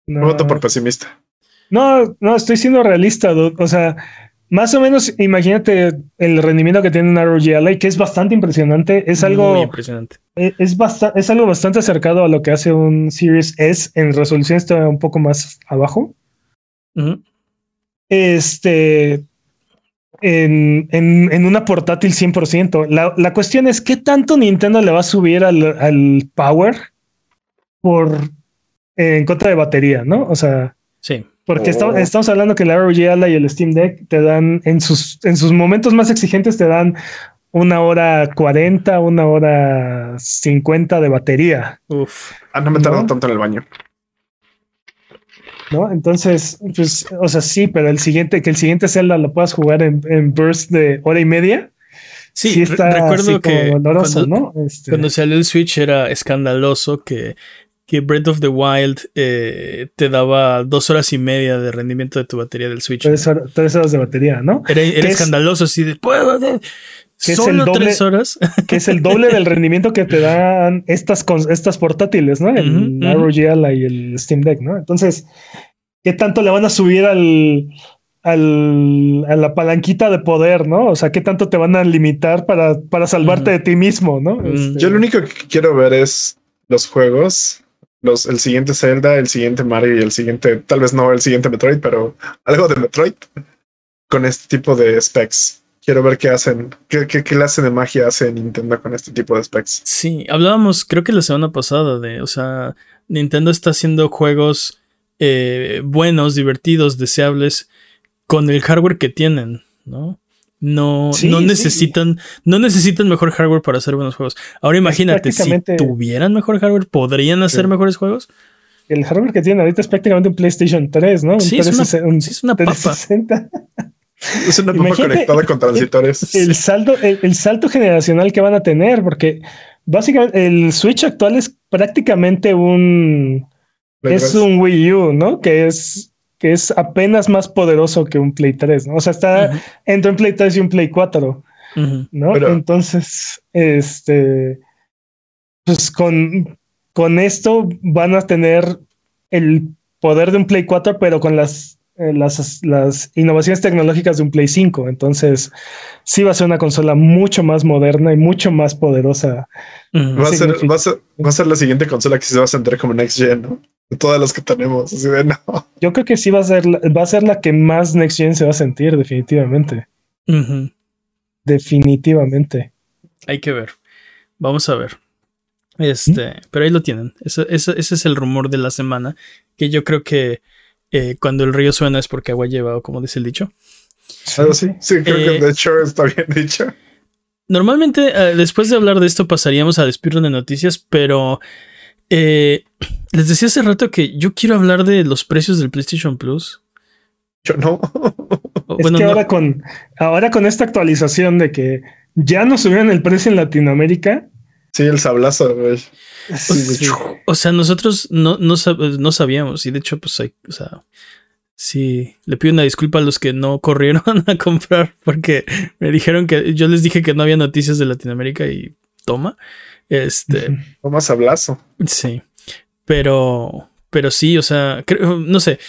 Speaker 3: No. Voto por pesimista.
Speaker 2: No, no, estoy siendo realista. O sea, más o menos, imagínate el rendimiento que tiene un Ally, que es bastante impresionante. Es algo.
Speaker 1: Muy impresionante.
Speaker 2: E, es, es algo bastante acercado a lo que hace un Series S. En resolución está un poco más abajo. Este. En, en, una portátil 100%. La, la, cuestión es: ¿qué tanto Nintendo le va a subir al, al power por. en contra de batería, ¿no? O sea.
Speaker 1: Sí.
Speaker 2: Porque oh. estamos, hablando que la ROG Ally y el Steam Deck te dan, en sus, en sus momentos más exigentes, te dan una hora 40, una hora 50 de batería.
Speaker 3: Uf. Ah, no me tardó tanto en el baño.
Speaker 2: ¿No? Entonces, pues, o sea, sí, pero el siguiente, que el siguiente Zelda lo puedas jugar en, burst de hora y media.
Speaker 1: Sí, recuerdo que cuando, este cuando salió el Switch era escandaloso que que Breath of the Wild eh, te daba dos horas y media de rendimiento de tu batería del Switch.
Speaker 2: Tres, horas, de batería, ¿no?
Speaker 1: Era, escandaloso, así de.
Speaker 2: Que solo tres horas. [LAUGHS] Que es el doble del rendimiento que te dan estas, estas portátiles, ¿no? El ROG y el Steam Deck, ¿no? Entonces, ¿qué tanto le van a subir al, a la palanquita de poder, ¿no? O sea, ¿qué tanto te van a limitar para, para salvarte de ti mismo, ¿no?
Speaker 3: Este, Yo lo único que quiero ver es los juegos, los, el siguiente Zelda, el siguiente Mario y el siguiente, tal vez no el siguiente Metroid, pero algo de Metroid con este tipo de specs. Quiero ver qué hacen, qué, qué clase de magia hace Nintendo con este tipo de specs.
Speaker 1: Sí, hablábamos, creo que la semana pasada de, o sea, Nintendo está haciendo juegos eh, buenos, divertidos, deseables con el hardware que tienen, ¿no? No, no necesitan, no necesitan mejor hardware para hacer buenos juegos. Ahora imagínate, si tuvieran mejor hardware, ¿podrían hacer mejores juegos?
Speaker 2: El hardware que tienen ahorita es prácticamente un PlayStation 3, ¿no?
Speaker 1: sí, es una, papa. [LAUGHS]
Speaker 3: Es una papa conectada con transitores.
Speaker 2: El, salto, el, salto generacional que van a tener, porque básicamente el Switch actual es prácticamente un. Es un Wii U, ¿no? Que es que es apenas más poderoso que un Play 3, ¿no? O sea, está entre un Play 3 y un Play 4, ¿no? Entonces, este, pues con, con esto van a tener el poder de un Play 4, pero con las, eh, las, las, innovaciones tecnológicas de un Play 5. Entonces, sí va a ser una consola mucho más moderna y mucho más poderosa.
Speaker 3: Va, a ser, va, a ser, va, a ser, la siguiente consola que se va a centrar como Next Gen, ¿no? Todas las que tenemos. Así de no.
Speaker 2: Yo creo que sí va a ser, va a ser la que más Next Gen se va a sentir, definitivamente. Definitivamente.
Speaker 1: Hay que ver. Vamos a ver. Este, pero ahí lo tienen. Ese, es el rumor de la semana. Que yo creo que eh, cuando el río suena es porque agua lleva, como dice el dicho.
Speaker 3: Ah, sí, sí, creo que eh, de hecho está bien dicho.
Speaker 1: Normalmente, eh, después de hablar de esto, pasaríamos a despirlo de noticias, pero eh, les decía hace rato que yo quiero hablar de los precios del PlayStation Plus.
Speaker 3: Yo no. [LAUGHS]
Speaker 2: bueno, que ahora con ahora con esta actualización de que ya no subieron el precio en Latinoamérica.
Speaker 3: Sí, el sablazo, güey.
Speaker 1: O sea, nosotros no, no, sabíamos. Y de hecho, pues hay, o sea, sí, le pido una disculpa a los que no corrieron [LAUGHS] a comprar porque me dijeron que yo les dije que no había noticias de Latinoamérica y toma. Este.
Speaker 3: Toma sablazo.
Speaker 1: Sí. Pero, pero sí, o sea, no sé.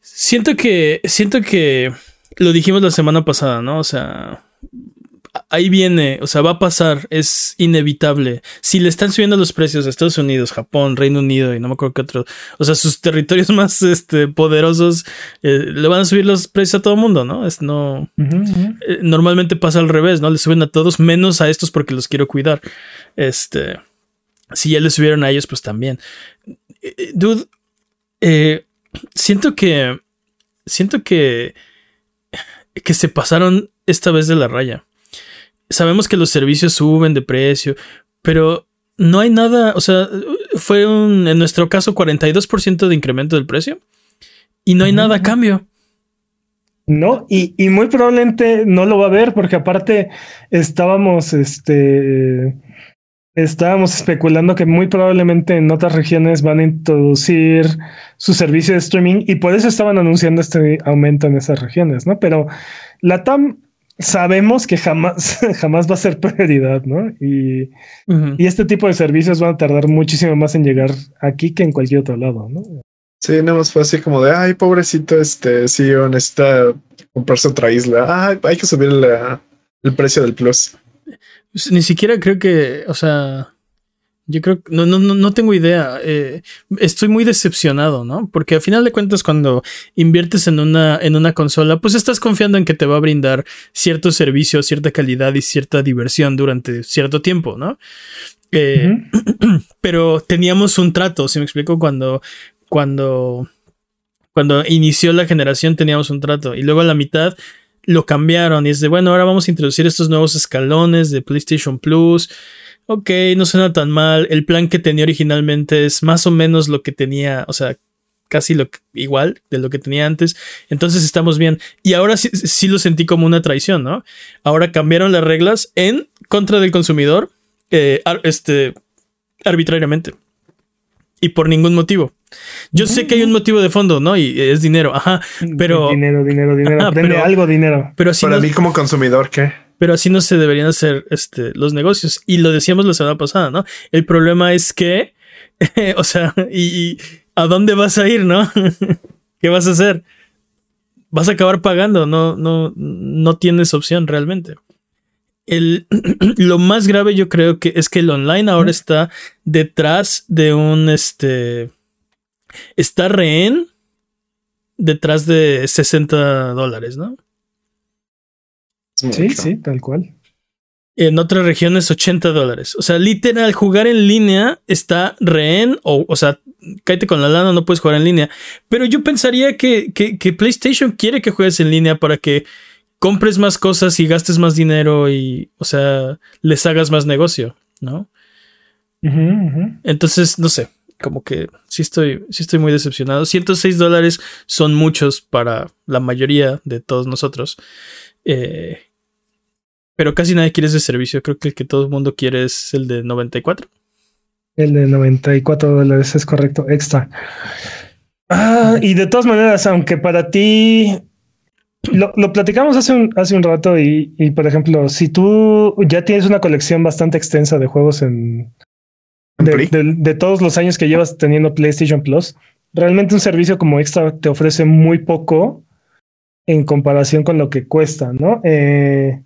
Speaker 1: Siento que, siento que lo dijimos la semana pasada, ¿no? O sea, ahí viene, o sea, va a pasar, es inevitable. Si le están subiendo los precios a Estados Unidos, Japón, Reino Unido y no me acuerdo qué otro, o sea, sus territorios [LAUGHS] más este, poderosos, eh, le van a subir los precios a todo el mundo, ¿no? Es no. Eh, normalmente pasa al revés, ¿no? Le suben a todos, menos a estos porque los quiero cuidar. Este si ya le subieron a ellos, pues también. Eh, dude, eh, siento que. Siento que. Que se pasaron esta vez de la raya. Sabemos que los servicios suben de precio, pero no hay nada. O sea, fue un, en nuestro caso 42% de incremento del precio y no hay nada a cambio.
Speaker 2: No, y, y, muy probablemente no lo va a ver porque aparte estábamos, este, estábamos especulando que muy probablemente en otras regiones van a introducir su servicio de streaming y por eso estaban anunciando este aumento en esas regiones, ¿no? Pero la TAM sabemos que jamás, [LAUGHS] jamás va a ser prioridad, ¿no? Y, y, este tipo de servicios van a tardar muchísimo más en llegar aquí que en cualquier otro lado, ¿no?
Speaker 3: Sí, nada más fue así como de, ay, pobrecito, este CEO necesita comprarse otra isla. Ah, hay que subir el precio del plus.
Speaker 1: Pues, ni siquiera creo que, o sea, yo creo que no, no, no tengo idea. Eh, estoy muy decepcionado, ¿no? Porque al final de cuentas, cuando inviertes en una, en una consola, pues estás confiando en que te va a brindar cierto servicio, cierta calidad y cierta diversión durante cierto tiempo, ¿no? Eh, [CLEARS THROAT] pero teníamos un trato, si me explico, cuando, cuando, cuando inició la generación teníamos un trato y luego a la mitad lo cambiaron y es de, bueno, ahora vamos a introducir estos nuevos escalones de PlayStation Plus. Ok, no suena tan mal. El plan que tenía originalmente es más o menos lo que tenía, o sea, casi lo igual de lo que tenía antes. Entonces estamos bien. Y ahora sí, sí, lo sentí como una traición, ¿no? Ahora cambiaron las reglas en contra del consumidor, eh, este, arbitrariamente. Y por ningún motivo. Yo sé que hay un motivo de fondo, ¿no? Y es dinero, ajá, pero...
Speaker 2: Dinero, dinero, dinero. Aprende algo dinero.
Speaker 3: Pero Para mí como consumidor, ¿qué?
Speaker 1: Pero así no se deberían hacer este, los negocios. Y lo decíamos la semana pasada, ¿no? El problema es que, [LAUGHS] o sea, [LAUGHS] y, a dónde vas a ir, no? [LAUGHS] ¿Qué vas a hacer? vas a acabar pagando, no, no, no tienes opción realmente. El, [CLEARS THROAT] lo más grave yo creo que es que el online ahora está detrás de un, este, está rehén detrás de 60 dólares, ¿no?
Speaker 2: Sí, sí, tal cual.
Speaker 1: En otras regiones 80 dólares. O sea, literal, jugar en línea está rehén, o, o sea, cállate con la lana, no puedes jugar en línea. Pero yo pensaría que, que, PlayStation quiere que juegues en línea para que compres más cosas y gastes más dinero y, o sea, les hagas más negocio, ¿no? Entonces, no sé, como que sí estoy, sí estoy muy decepcionado. 106 dólares son muchos para la mayoría de todos nosotros. Eh, pero casi nadie quiere ese servicio. Creo que el que todo el mundo quiere es el de 94.
Speaker 2: El de 94 dólares es correcto, extra. Ah, y de todas maneras, aunque para ti lo, platicamos hace un, hace un rato y, por ejemplo, si tú ya tienes una colección bastante extensa de juegos en de, todos los años que llevas teniendo PlayStation Plus, realmente un servicio como extra te ofrece muy poco en comparación con lo que cuesta, ¿no? Eh,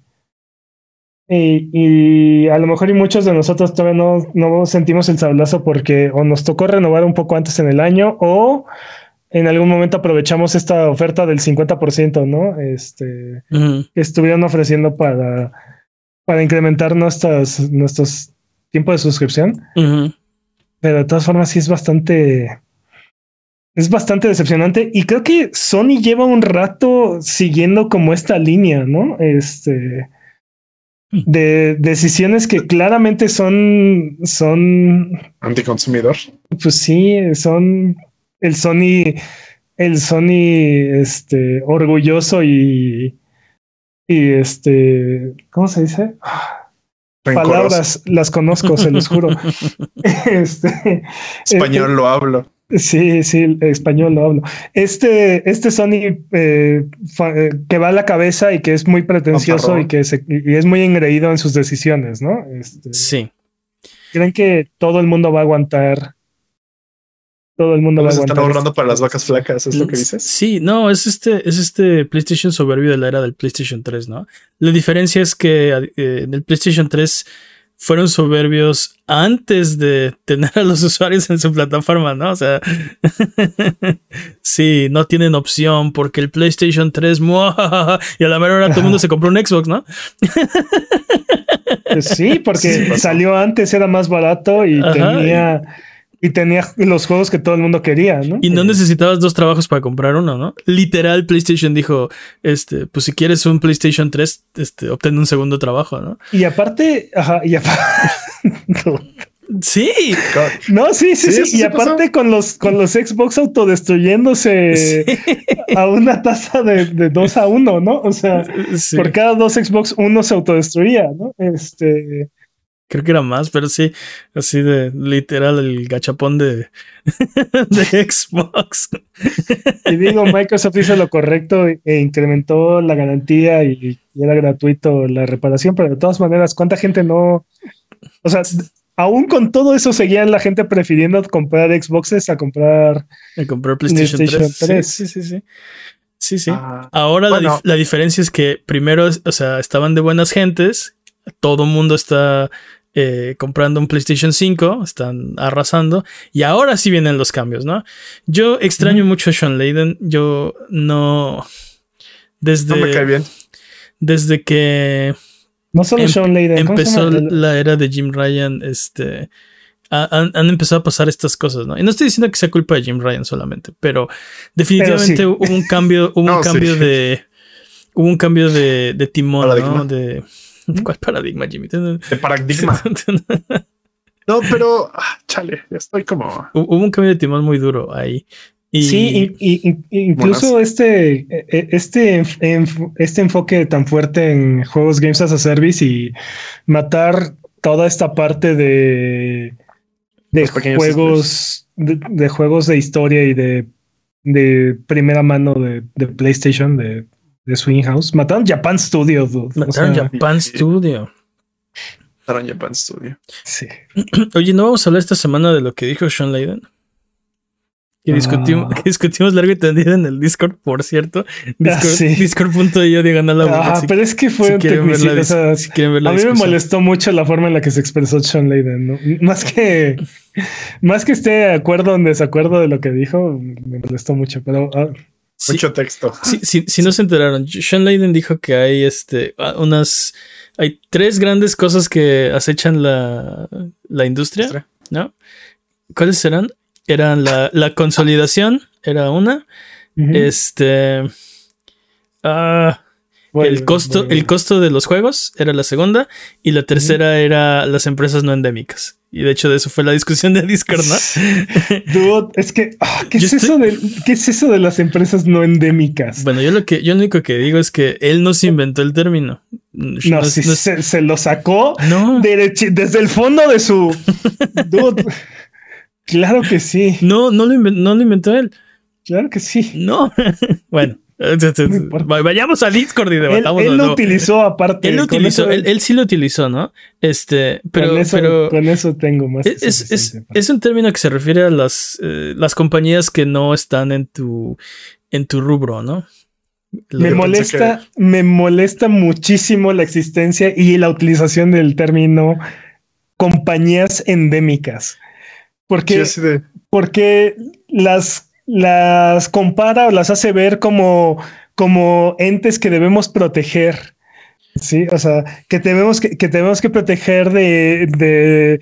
Speaker 2: y, a lo mejor y muchos de nosotros todavía no, no sentimos el sablazo porque o nos tocó renovar un poco antes en el año o en algún momento aprovechamos esta oferta del 50%, ¿no? Este, que estuvieron ofreciendo para, para incrementar nuestras, nuestros tiempos de suscripción. Pero de todas formas sí es bastante... Es bastante decepcionante y creo que Sony lleva un rato siguiendo como esta línea, ¿no? Este de decisiones que claramente son, son
Speaker 3: anticonsumidor.
Speaker 2: Pues sí, son el Sony, el Sony, este, orgulloso y, y este, ¿cómo se dice? Palabras las conozco, se los juro. [LAUGHS] [LAUGHS] este,
Speaker 3: Español lo hablo.
Speaker 2: Sí, sí, español lo hablo. Este, este Sony eh, eh, que va a la cabeza y que es muy pretencioso y que es muy engreído en sus decisiones, ¿no? Este,
Speaker 1: sí.
Speaker 2: ¿Creen que todo el mundo va a aguantar? Todo el mundo va a aguantar.
Speaker 3: Están ahorrando para las vacas flacas, ¿es lo que dices?
Speaker 1: Sí, no, es este, es este PlayStation soberbio de la era del PlayStation 3, ¿no? La diferencia es que eh, en el PlayStation 3 fueron soberbios antes de tener a los [LAUGHS] usuarios en su plataforma, ¿no? O sea, [LAUGHS] sí, no tienen opción porque el PlayStation 3, [LAUGHS] y a la mera hora todo el mundo se compró un Xbox, ¿no?
Speaker 2: Pues sí, porque salió antes, era más barato y tenía y tenía los juegos que todo el mundo quería, ¿no?
Speaker 1: Y no necesitabas dos trabajos para comprar uno, ¿no? Literal, PlayStation dijo, este, pues si quieres un PlayStation 3, este, obtén un segundo trabajo, ¿no?
Speaker 2: Y aparte, ajá, y aparte. [LAUGHS]
Speaker 1: Sí.
Speaker 2: No, sí, sí, sí. Y aparte con los, con los Xbox autodestruyéndose a una tasa de, de 2 a 1, ¿no? O sea, por cada dos Xbox uno se autodestruía, ¿no? Este.
Speaker 1: Creo que era más, pero sí, así de literal el gachapón de, [LAUGHS] de Xbox.
Speaker 2: Y digo, [LAUGHS] Microsoft hizo lo correcto e incrementó la garantía y, era gratuito la reparación, pero de todas maneras, ¿cuánta gente no? O sea, aún con todo eso seguían la gente prefiriendo comprar Xboxes a comprar,
Speaker 1: a comprar PlayStation, 3. Sí, sí, sí. Sí, sí. Ah, Ahora la, la, diferencia es que primero, o sea, estaban de buenas gentes, todo mundo está eh, comprando un PlayStation 5, están arrasando y ahora sí vienen los cambios, ¿no? Yo extraño mucho a Sean Layden, yo no... Desde...
Speaker 3: No me cae bien.
Speaker 1: Desde que...
Speaker 2: No solo em Sean Layden.
Speaker 1: Empezó la era de Jim Ryan, este... Han, empezado a pasar estas cosas, ¿no? Y no estoy diciendo que sea culpa de Jim Ryan solamente, pero definitivamente hubo un cambio, hubo un [LAUGHS] cambio de, hubo un cambio de, de timón, ¿no? De, [LAUGHS] ¿Cuál paradigma, Jimmy?
Speaker 3: De [LAUGHS] paradigma. [LAUGHS] no, pero, ah, chale, estoy como.
Speaker 1: Hubo un cambio de timón muy duro ahí.
Speaker 2: Sí, y, incluso este, e, e, este, este enfoque tan fuerte en juegos Games as a Service y matar toda esta parte de, de juegos, de, juegos de historia y de, de primera mano de, de PlayStation, de de Swing House. Mataron Japan Studio,
Speaker 1: Mataron Japan Studio.
Speaker 3: Mataron Japan Studio.
Speaker 2: Sí. [CLEARS THROAT]
Speaker 1: Oye, ¿no vamos a hablar esta semana de lo que dijo Sean Layden? Que discutimos, que discutimos largo y tendido en el Discord, por cierto. Discord,
Speaker 2: sí.
Speaker 1: Discord.io diagonal
Speaker 2: Ah, pero es que fue
Speaker 1: si
Speaker 2: un
Speaker 1: quieren ver la
Speaker 2: o sea,
Speaker 1: si quieren ver la
Speaker 2: a mí me molestó mucho la forma en la que se expresó Sean Layden, ¿no? Más que más que esté de acuerdo o en desacuerdo de lo que dijo, me molestó mucho, pero ah,
Speaker 3: Mucho texto.
Speaker 1: sí, si no se enteraron, Sean Layden dijo que hay este ah, unas hay tres grandes cosas que acechan la, la industria. ¿no? ¿Cuáles serán? Eran la, la consolidación, era una. Este. ah, El costo, el costo de los juegos era la segunda. Y la tercera era las empresas no endémicas. Y de hecho, de eso fue la discusión de Discord, ¿no? [LAUGHS]
Speaker 2: Dude, es que ah, ¿qué, es eso de, ¿qué es eso de las empresas no endémicas?
Speaker 1: Bueno, yo lo que yo lo único que digo es que él no se inventó el término.
Speaker 2: no,
Speaker 1: es-
Speaker 2: se, se lo sacó
Speaker 1: no,
Speaker 2: desde el fondo de su [LAUGHS] Dude, claro que sí,
Speaker 1: no, no lo no lo inventó él.
Speaker 2: claro que sí.
Speaker 1: No. [LAUGHS] bueno,
Speaker 2: importa.
Speaker 1: vayamos al Discord y
Speaker 2: Él,
Speaker 1: debatamos.
Speaker 2: él
Speaker 1: de
Speaker 2: lo utilizó aparte.
Speaker 1: Él lo utilizó,
Speaker 2: eso-
Speaker 1: él, él sí lo utilizó, ¿no? Este, pero,
Speaker 2: con, eso,
Speaker 1: pero
Speaker 2: con eso tengo más. que
Speaker 1: Es, es, es un término que se refiere a las, eh, las compañías que no están en tu, en tu rubro, ¿no? Lo-
Speaker 2: me molesta, me molesta muchísimo la existencia y la utilización del término compañías endémicas. Porque,
Speaker 3: Sí, de.
Speaker 2: porque las, las compara o las hace ver como, como entes que debemos proteger. Sí, o sea, que tenemos que, que tenemos que proteger de, de,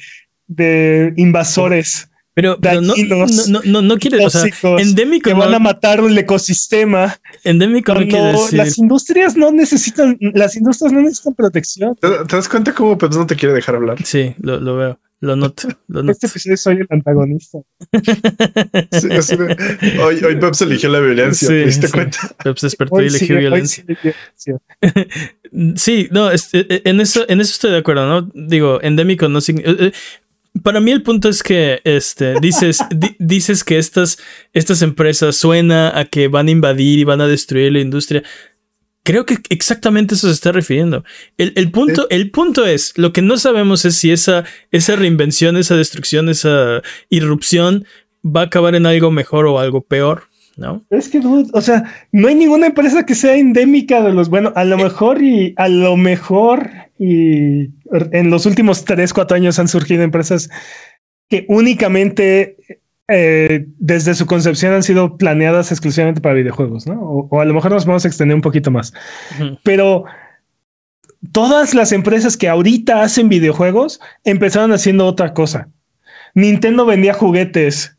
Speaker 2: de invasores
Speaker 1: pero pero no, no, no, no, no quiere, o sea,
Speaker 2: tóxicos,
Speaker 1: endémico,
Speaker 2: que van a matar el ecosistema.
Speaker 1: endémico no quiere
Speaker 2: Cuando
Speaker 1: decir.
Speaker 2: las industrias no necesitan, las industrias no necesitan protección.
Speaker 3: ¿Te, te das cuenta cómo Peps no te quiere dejar hablar?
Speaker 1: Sí, lo, lo veo, lo noto, lo noto.
Speaker 2: Este episodio soy el antagonista. [LAUGHS]
Speaker 3: Sí, así de, hoy, hoy Peps eligió la violencia.
Speaker 1: Sí,
Speaker 3: ¿Te diste
Speaker 1: sí.
Speaker 3: cuenta?
Speaker 1: Peps despertó y eligió violencia.
Speaker 2: violencia. [LAUGHS]
Speaker 1: Sí, no, eh, eh, en eso, en eso estoy de acuerdo, ¿no? Digo, endémico no significa. para mí el punto es que este, dices, [LAUGHS] di- dices que estas, estas empresas suena a que van a invadir y van a destruir la industria. Creo que exactamente eso se está refiriendo. El, el punto, el punto es, lo que no sabemos es si esa, esa reinvención, esa destrucción, esa irrupción va a acabar en algo mejor o algo peor, ¿no?
Speaker 2: Es que, dude, o sea, no hay ninguna empresa que sea endémica de los, bueno, a lo mejor y a lo mejor y en los últimos 3, 4 años han surgido empresas que únicamente eh, desde su concepción han sido planeadas exclusivamente para videojuegos, ¿no? O, o a lo mejor nos vamos a extender un poquito más. Pero todas las empresas que ahorita hacen videojuegos empezaron haciendo otra cosa. Nintendo vendía juguetes,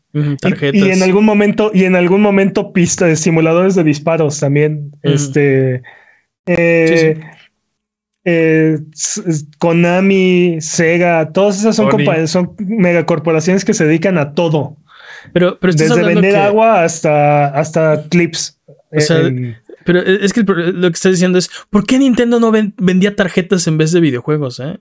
Speaker 2: y- en algún momento, y en algún momento pistas, simuladores de disparos también. Este. eh, eh, Konami, Sega, todas esas son, son megacorporaciones que se dedican a todo.
Speaker 1: Pero, pero estás
Speaker 2: Desde
Speaker 1: hablando
Speaker 2: vender
Speaker 1: que-
Speaker 2: agua hasta, hasta clips.
Speaker 1: O sea,
Speaker 2: En-
Speaker 1: Pero es que lo que estás diciendo es, ¿por qué Nintendo no ven- vendía tarjetas en vez de videojuegos? eh?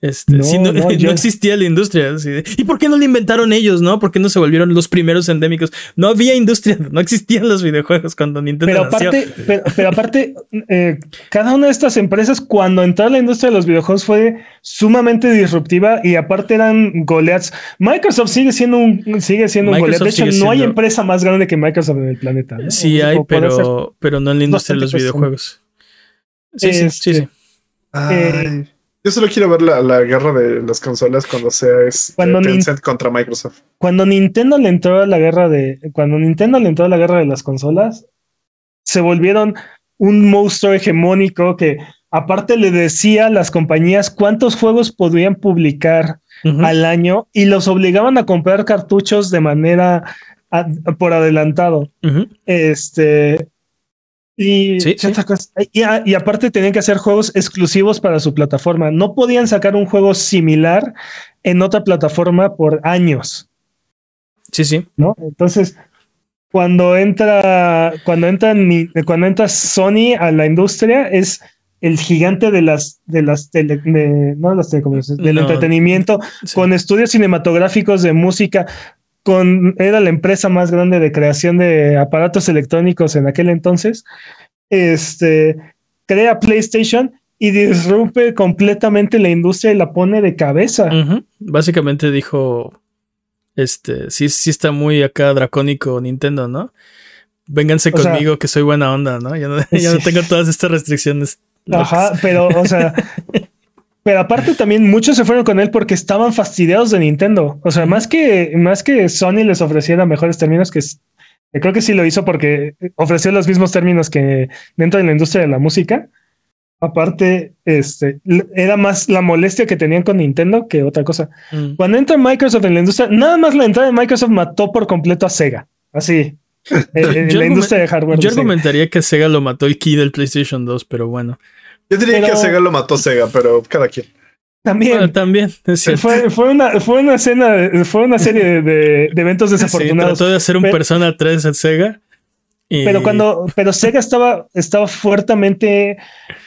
Speaker 1: Este,
Speaker 2: No,
Speaker 1: si no,
Speaker 2: no, [LAUGHS]
Speaker 1: no
Speaker 2: yo-
Speaker 1: existía la industria. ¿Y por qué no la inventaron ellos? ¿No? ¿Por qué no se volvieron los primeros endémicos? No había industria, [LAUGHS] no existían los videojuegos cuando Nintendo
Speaker 2: Pero
Speaker 1: nació.
Speaker 2: aparte, pero, pero aparte eh, cada una de estas empresas, cuando entró a la industria de los videojuegos, fue sumamente disruptiva y aparte eran goleads. Microsoft sigue siendo un, sigue siendo un golead. De hecho, no hay empresa más grande que Microsoft en el planeta. ¿no?
Speaker 1: Sí hay, pero, pero no en la industria de los videojuegos. Sí, sí, sí, sí.
Speaker 3: Ay, yo solo quiero ver la, la guerra de las consolas cuando sea este,
Speaker 2: Cuando
Speaker 3: Tencent contra Microsoft.
Speaker 2: Cuando Nintendo le entró a la guerra de. Cuando Nintendo le entró a la guerra de las consolas, se volvieron un monstruo hegemónico que aparte le decía a las compañías cuántos juegos podrían publicar al año y los obligaban a comprar cartuchos de manera por adelantado. Este. Y,
Speaker 1: Sí,
Speaker 2: ¿qué
Speaker 1: sí.
Speaker 2: otra cosa? Y, a- y aparte tenían que hacer juegos exclusivos para su plataforma. No podían sacar un juego similar en otra plataforma por años,
Speaker 1: Sí, sí.
Speaker 2: ¿no? Entonces, cuando entra, cuando entra, cuando entra Sony a la industria, es el gigante de las, de las tele- de- no las telecomunicaciones, del
Speaker 1: No.
Speaker 2: entretenimiento,
Speaker 1: sí.
Speaker 2: con estudios cinematográficos de música, con, era la empresa más grande de creación de aparatos electrónicos en aquel entonces. Este crea PlayStation y disrumpe completamente la industria y la pone de cabeza.
Speaker 1: Básicamente dijo, Este, sí, sí está muy acá dracónico Nintendo, ¿no? Vénganse conmigo que soy buena onda, ¿no? Ya no, [LAUGHS] ya no tengo todas estas restricciones.
Speaker 2: Ajá, pero, o sea, [LAUGHS] pero aparte también muchos se fueron con él porque estaban fastidiados de Nintendo. O sea, más que, más que Sony les ofreciera mejores términos, que creo que sí lo hizo porque ofreció los mismos términos que dentro de la industria de la música. Aparte, este, era más la molestia que tenían con Nintendo que otra cosa. Mm. Cuando entra Microsoft en la industria, nada más la entrada de Microsoft mató por completo a Sega. Así. [LAUGHS] En, la industria de hardware.
Speaker 1: Yo argumentaría que Sega lo mató el key del PlayStation 2, pero bueno.
Speaker 3: Yo diría que Sega lo mató Sega, pero cada quien.
Speaker 2: También.
Speaker 1: también.
Speaker 2: Fue, fue, una, fue una escena, fue una serie de, eventos [LAUGHS] desafortunados.
Speaker 1: trató de hacer un Persona 3 en Sega.
Speaker 2: Pero cuando, pero Sega estaba, estaba fuertemente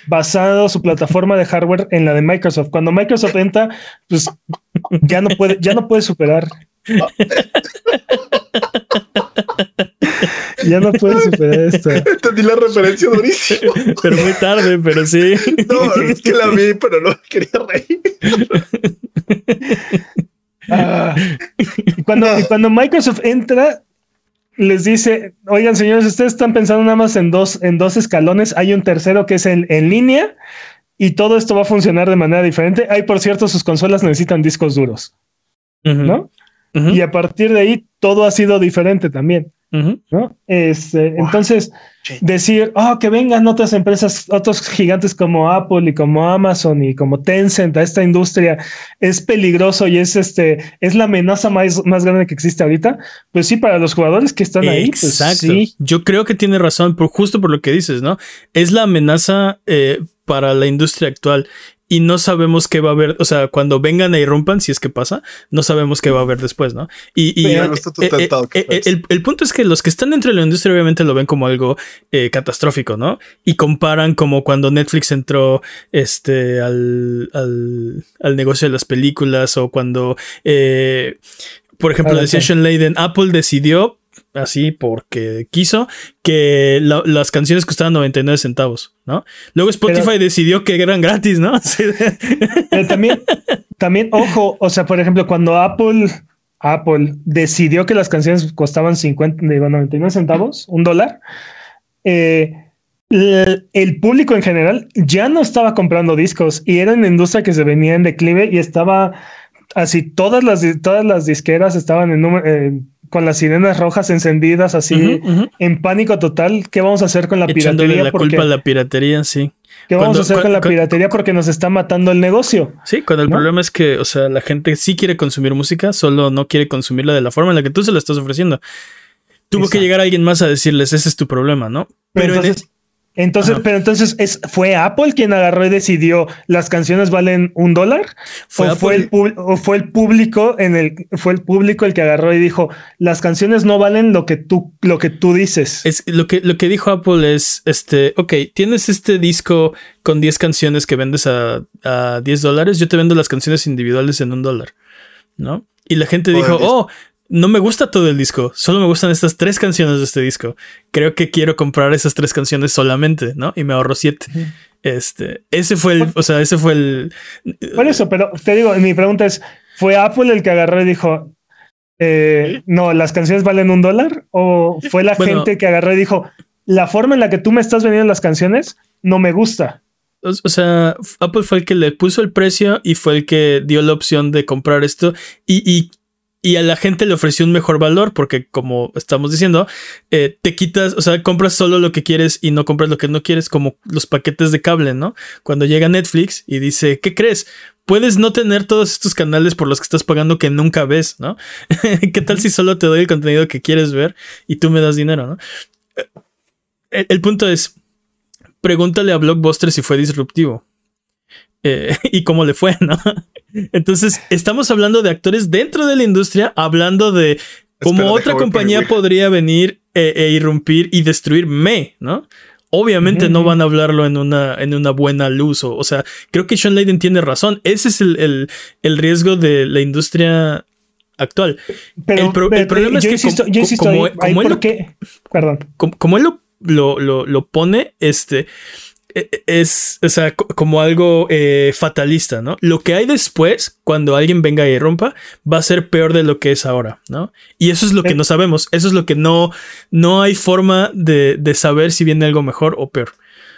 Speaker 2: basado su plataforma de hardware en la de Microsoft. Cuando Microsoft entra, pues ya no puede, ya no puede superar. [LAUGHS] ya no puede superar esto. [LAUGHS]
Speaker 3: Entendí la referencia durísimo. [LAUGHS]
Speaker 1: Pero muy tarde, pero sí. [LAUGHS]
Speaker 3: No, es que la vi, pero no quería reír.
Speaker 2: Ah. cuando, cuando Microsoft entra, les dice, oigan señores, ustedes están pensando nada más en dos, en dos escalones, hay un tercero que es en, en línea y todo esto va a funcionar de manera diferente. Hay, por cierto, sus consolas necesitan discos duros, ¿no? Y a partir de ahí, todo ha sido diferente también. ¿No? Este, entonces, decir, oh, que vengan otras empresas, otros gigantes como Apple y como Amazon y como Tencent a esta industria es peligroso y es este, es la amenaza más, más grande que existe ahorita. Pues sí, para los jugadores que están ahí. Pues Exacto. sí.
Speaker 1: Yo creo que tiene razón, por, justo por lo que dices, ¿no? Es la amenaza eh, para la industria actual y no sabemos qué va a haber, o sea, cuando vengan a irrumpan, si es que pasa, no sabemos qué va a haber después, ¿no? Y, eh, eh, eh, el, punto es que los que están dentro de la industria obviamente lo ven como algo catastrófico, ¿no? Y comparan como cuando Netflix entró este, al, al, negocio de las películas o cuando, por ejemplo, decía Sean Layden, Apple decidió así porque quiso que las canciones costaban 99 centavos, ¿no? Luego Spotify decidió que eran gratis, ¿no? [LAUGHS]
Speaker 2: Pero también, también, ojo, o sea, por ejemplo, cuando Apple, Apple decidió que las canciones costaban 50, 99 centavos, un dólar, eh, el, público en general ya no estaba comprando discos y era una industria que se venía en declive y estaba así, todas las, todas las disqueras estaban en número... Eh, con las sirenas rojas encendidas, así en pánico total. ¿Qué vamos a hacer con la piratería?
Speaker 1: la culpa a la piratería, sí.
Speaker 2: ¿Qué vamos a hacer con la piratería? Porque nos está matando el negocio.
Speaker 1: Sí, cuando el problema es que, o sea, la gente sí quiere consumir música, solo no quiere consumirla de la forma en la que tú se la estás ofreciendo. Tuvo que llegar alguien más a decirles, ese es tu problema, ¿no?
Speaker 2: Pero, entonces, entonces, pero entonces es, fue Apple quien agarró y decidió las canciones valen un dólar. ¿Fue o, fue el, o fue el público en el fue el público el que agarró y dijo las canciones no valen lo que tú lo que tú dices.
Speaker 1: Es lo que lo que dijo Apple es este, ok, tienes este disco con 10 canciones que vendes a, a 10 dólares, yo te vendo las canciones individuales en un dólar, ¿no? Y la gente dijo, oh, no me gusta todo el disco, solo me gustan estas tres canciones de este disco. Creo que quiero comprar esas tres canciones solamente, ¿no? Y me ahorro siete. Este, ese fue el, o sea, ese fue el.
Speaker 2: Por eso, pero te digo, mi pregunta es: ¿fue Apple el que agarró y dijo, eh, no, las canciones valen un dólar? ¿O fue la gente que agarró y dijo, la forma en la que tú me estás vendiendo las canciones no me gusta?
Speaker 1: O sea, Apple fue el que le puso el precio y fue el que dio la opción de comprar esto. Y, y y a la gente le ofreció un mejor valor porque como estamos diciendo, eh, te quitas, o sea, compras solo lo que quieres y no compras lo que no quieres como los paquetes de cable, ¿no? Cuando llega Netflix y dice, ¿qué crees? Puedes no tener todos estos canales por los que estás pagando que nunca ves, ¿no? [LAUGHS] ¿Qué tal si solo te doy el contenido que quieres ver y tú me das dinero, ¿no? El, el punto es, pregúntale a Blockbuster si fue disruptivo. Eh, [LAUGHS] y cómo le fue, ¿no? Entonces, estamos hablando de actores dentro de la industria, hablando de cómo otra compañía podría venir eh, e, irrumpir y destruirme, ¿no? Obviamente no van a hablarlo en una, en una buena luz. O, sea, creo que Sean Layden tiene razón. Ese es el, riesgo de la industria actual.
Speaker 2: Pero, el, problema es que como, él, Perdón.
Speaker 1: Como, él lo, lo, lo, pone, este e, e, es, o sea, como algo eh, fatalista, ¿no? Lo que hay después, cuando alguien venga y rompa, va a ser peor de lo que es ahora, ¿no? Y eso es lo que no sabemos, eso es lo que no, no hay forma de, de saber si viene algo mejor o peor.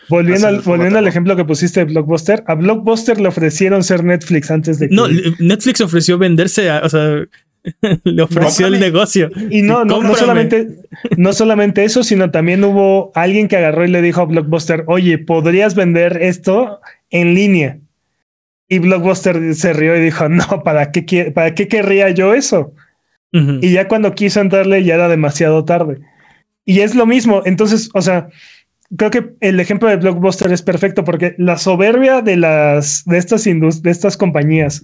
Speaker 2: Volviendo, al, volviendo al ejemplo que pusiste de Blockbuster, a Blockbuster le ofrecieron ser Netflix antes de
Speaker 1: que... No, Netflix ofreció venderse a, o sea, [LAUGHS] le ofreció el negocio.
Speaker 2: Y no, no, no, solamente, no solamente eso, sino también hubo alguien que agarró y le dijo a Blockbuster, oye, ¿podrías vender esto en línea? Y Blockbuster se rió y dijo, no, ¿para qué, para qué querría yo eso? Y ya cuando quiso entrarle ya era demasiado tarde. Y es lo mismo, entonces, o sea, creo que el ejemplo de Blockbuster es perfecto porque la soberbia de las de estas de estas compañías,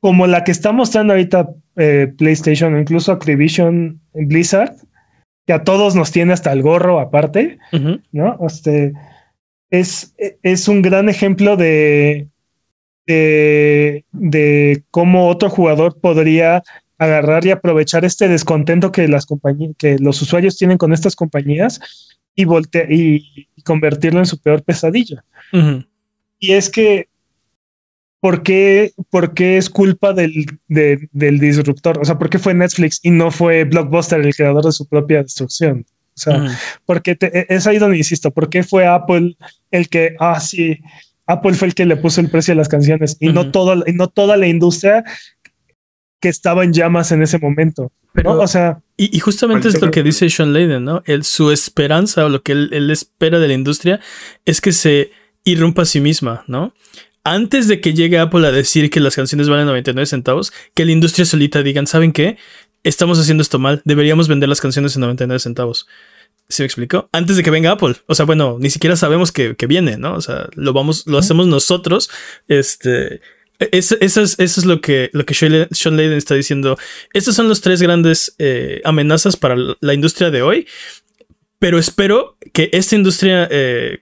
Speaker 2: como la que está mostrando ahorita eh, PlayStation o incluso Activision Blizzard, que a todos nos tiene hasta el gorro aparte, ¿no? Este es, es un gran ejemplo de, de, de cómo otro jugador podría agarrar y aprovechar este descontento que las compañías, que los usuarios tienen con estas compañías y, volte y, convertirlo en su peor pesadilla. Y es que, ¿por qué, por qué es culpa del, del disruptor? O sea, ¿por qué fue Netflix y no fue Blockbuster el creador de su propia destrucción? O sea, porque e, es ahí donde insisto, ¿por qué fue Apple el que, ah, sí, Apple fue el que le puso el precio a las canciones y no, todo, y no toda la industria que estaba en llamas en ese momento. Pero, O sea.
Speaker 1: Y, justamente es lo que dice Sean Layden, ¿no? El, su esperanza o lo que él, espera de la industria es que se irrumpa a sí misma, ¿no? Antes de que llegue Apple a decir que las canciones valen 99 centavos, que la industria solita digan, ¿saben qué? Estamos haciendo esto mal, deberíamos vender las canciones en 99 centavos. ¿Se me explicó? Antes de que venga Apple. O sea, bueno, ni siquiera sabemos que, que viene, ¿no? O sea, lo vamos, lo hacemos nosotros. Este, eso, es, lo que, lo que Sean Layden está diciendo. Estas son las tres grandes eh, amenazas para la industria de hoy. Pero espero que esta industria, eh,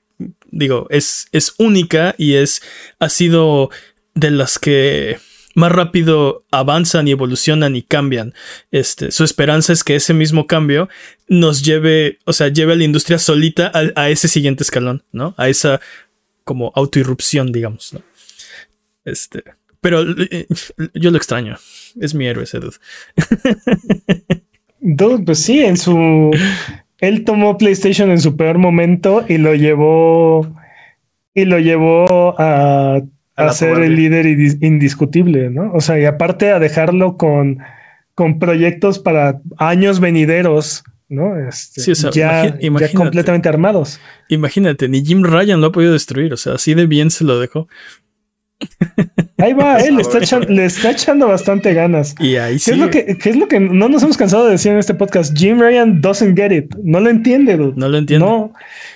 Speaker 1: digo, es, es única y es, ha sido de las que más rápido avanzan y evolucionan y cambian. Este, su esperanza es que ese mismo cambio nos lleve, o sea, lleve a la industria solita a, ese siguiente escalón, ¿no? A esa como autoirrupción, digamos, ¿no? Este, pero eh, yo lo extraño. Es mi héroe ese dude. [LAUGHS]
Speaker 2: dude, pues sí, en su. Él tomó PlayStation en su peor momento y lo llevó. Y lo llevó a, a, ser el líder indiscutible, ¿no? O sea, y aparte a dejarlo con, con proyectos para años venideros. ¿no? Este, sí, ya, ya, completamente armados.
Speaker 1: Imagínate, ni Jim Ryan lo ha podido destruir, o sea, así de bien se lo dejó.
Speaker 2: Ahí va, él le, está echando, le está echando bastante ganas.
Speaker 1: Y ahí
Speaker 2: ¿Qué Es lo que, ¿Qué es lo que no nos hemos cansado de decir en este podcast? Jim Ryan doesn't get it. No lo entiende,
Speaker 1: No lo entiende.
Speaker 2: No,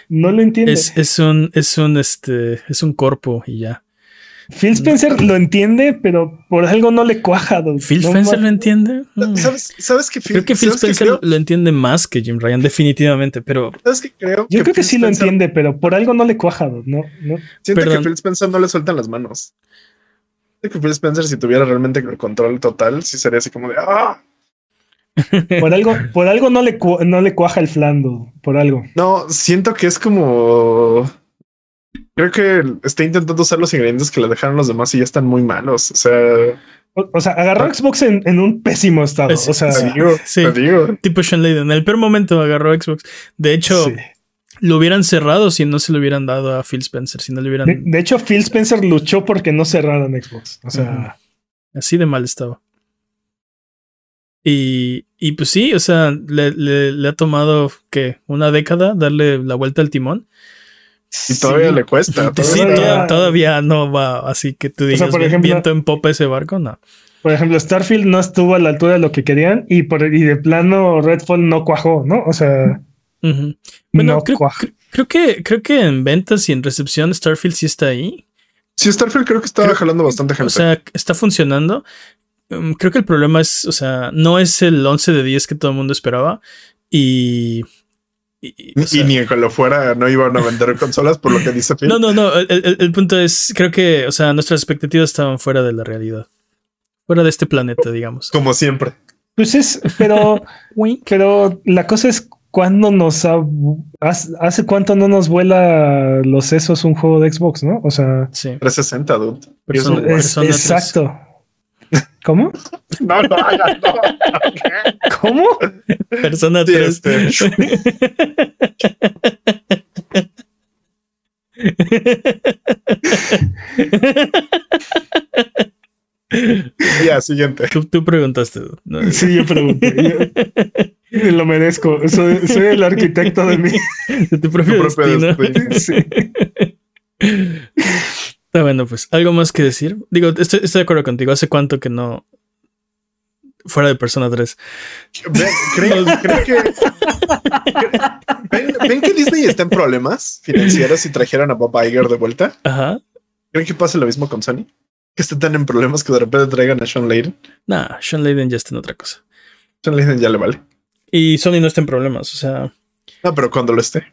Speaker 2: no lo entiende.
Speaker 1: Es, un, es un, este, es un corpo y ya.
Speaker 2: Phil Spencer lo entiende, pero por algo no le cuaja.
Speaker 1: ¿Phil Spencer lo entiende?
Speaker 3: Mm. ¿Sabes, ¿Sabes que
Speaker 1: Creo que Phil Spencer lo entiende más que Jim Ryan, definitivamente, pero.
Speaker 3: ¿Sabes que creo?
Speaker 2: Yo creo que sí lo entiende, pero por algo no le cuaja. No, no.
Speaker 3: Siento que Phil Spencer no le sueltan las manos. Siento que Phil Spencer, si tuviera realmente el control total, sí sería así como de ¡ah! [LAUGHS]
Speaker 2: Por algo, por algo no le, no le cuaja el flando, por algo.
Speaker 3: No, siento que es como Creo que está intentando usar los ingredientes que le dejaron los demás y ya están muy malos. O sea,
Speaker 2: o, sea, agarró Xbox en, un pésimo estado. o sea,
Speaker 3: te digo, sí,
Speaker 1: tipo Sean En el peor momento agarró Xbox. De hecho, lo hubieran cerrado si no se lo hubieran dado a Phil Spencer. Si no le hubieran.
Speaker 2: De, hecho, Phil Spencer luchó porque no cerraran Xbox. O sea,
Speaker 1: así de mal estaba. Y, y pues sí, o sea, le, le ha tomado que una década darle la vuelta al timón.
Speaker 3: Y todavía le cuesta.
Speaker 1: Todavía, no va así que tú digas por ejemplo, viento en popa ese barco, no.
Speaker 2: Por ejemplo, Starfield no estuvo a la altura de lo que querían y, por, y de plano Redfall no cuajó, ¿no? O sea,
Speaker 1: bueno, creo, creo, que, creo que en ventas y en recepción Starfield sí está ahí.
Speaker 3: Sí, Starfield creo que está jalando bastante gente.
Speaker 1: O sea, está funcionando. Um, creo que el problema es, o sea, no es el 11 de 10 que todo el mundo esperaba y
Speaker 3: y, ni que lo fuera, no iban a vender [LAUGHS] consolas por lo que dice
Speaker 1: Phil. No, no, no. El, punto es, creo que, o sea, nuestras expectativas estaban fuera de la realidad. Fuera de este planeta, digamos.
Speaker 3: Como siempre.
Speaker 2: Pues es, pero, [LAUGHS] pero la cosa es cuándo nos ha, hace, cuánto no nos vuela los sesos un juego de Xbox, ¿no? O sea,
Speaker 3: sí. 360, dude.
Speaker 2: exacto. ¿Cómo?
Speaker 3: No, no, no.
Speaker 2: ¿Cómo?
Speaker 1: Persona 3. Este.
Speaker 3: ya, siguiente.
Speaker 1: Tú, preguntaste.
Speaker 2: Sí, yo pregunté. lo merezco. Soy, el arquitecto de mí.
Speaker 1: De tu propio, destino. Sí. [LAUGHS] Está bueno, pues. ¿Algo más que decir? Digo, estoy, estoy de acuerdo contigo. ¿Hace cuánto que no fuera de Persona 3.
Speaker 3: ¿Creen, [LAUGHS] que, ¿ven, que Disney está en problemas financieros y trajeron a Bob Iger de vuelta?
Speaker 1: Ajá.
Speaker 3: ¿Creen que pase lo mismo con Sony? Que estén tan en problemas que de repente traigan a Sean Layden.
Speaker 1: Nah, Sean Layden ya está en otra cosa.
Speaker 3: Sean Layden ya le vale.
Speaker 1: Y Sony no está en problemas, o sea.
Speaker 3: No, pero cuando lo esté.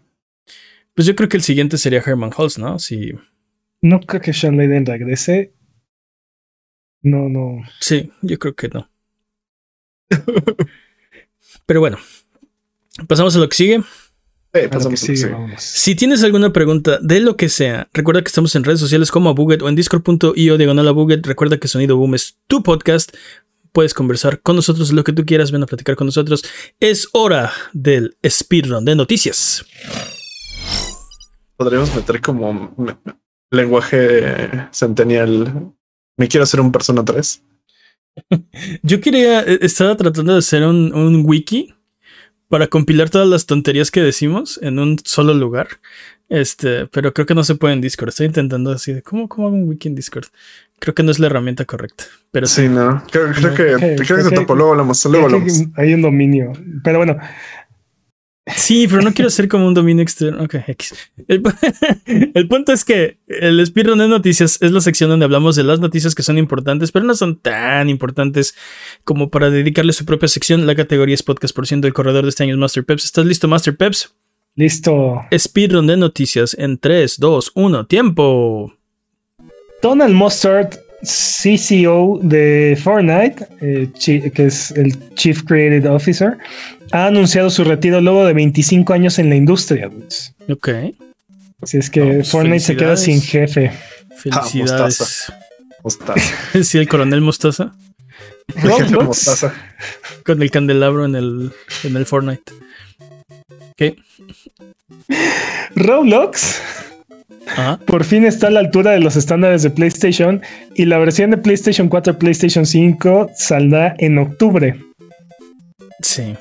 Speaker 1: Pues yo creo que el siguiente sería Herman Holtz, ¿no? Si.
Speaker 2: No creo que Sean Layden regrese. No, no.
Speaker 1: Sí, yo creo que no. Pero bueno, pasamos a lo que sigue. Si tienes alguna pregunta de lo que sea, recuerda que estamos en redes sociales como a Buget o en discord.io diagonal a Buget. Recuerda que Sonido Boom es tu podcast. Puedes conversar con nosotros lo que tú quieras, ven a platicar con nosotros. Es hora del speedrun de noticias.
Speaker 3: Podríamos meter como lenguaje centennial. Me quiero hacer un Persona 3. [LAUGHS]
Speaker 1: Yo quería, eh, estaba tratando de hacer un, wiki para compilar todas las tonterías que decimos en un solo lugar. Este, pero creo que no se puede en Discord. Estoy intentando así de cómo, cómo hago un wiki en Discord. Creo que no es la herramienta correcta. Pero
Speaker 3: sí, no. Creo, que, creo que, luego hablamos. Luego hablamos.
Speaker 2: Hay un dominio. Pero bueno,
Speaker 1: Sí, pero no quiero ser como un dominio externo. Ok, X. [LAUGHS] El, punto es que el speedrun de noticias es la sección donde hablamos de las noticias que son importantes, pero no son tan importantes como para dedicarle su propia sección. La categoría es podcast por ciento. El corredor de este año es Master Peps. ¿Estás listo, Master Peps?
Speaker 2: Listo.
Speaker 1: Speedrun de noticias en 3, 2, 1, tiempo.
Speaker 2: Donald Mustard CCO de Fortnite, eh, que es el Chief Creative Officer, ha anunciado su retiro luego de 25 años en la industria.
Speaker 1: Ok.
Speaker 2: Así es que pues Fortnite se queda sin jefe.
Speaker 1: Felicidades. Ah, [LAUGHS] mostaza. sí, el coronel Mostaza. [LAUGHS]
Speaker 2: Roblox.
Speaker 1: Con el candelabro en el, en el Fortnite. Ok.
Speaker 2: Roblox por fin está a la altura de los estándares de PlayStation y la versión de PlayStation 4 y PlayStation 5 saldrá en octubre.
Speaker 1: Sí.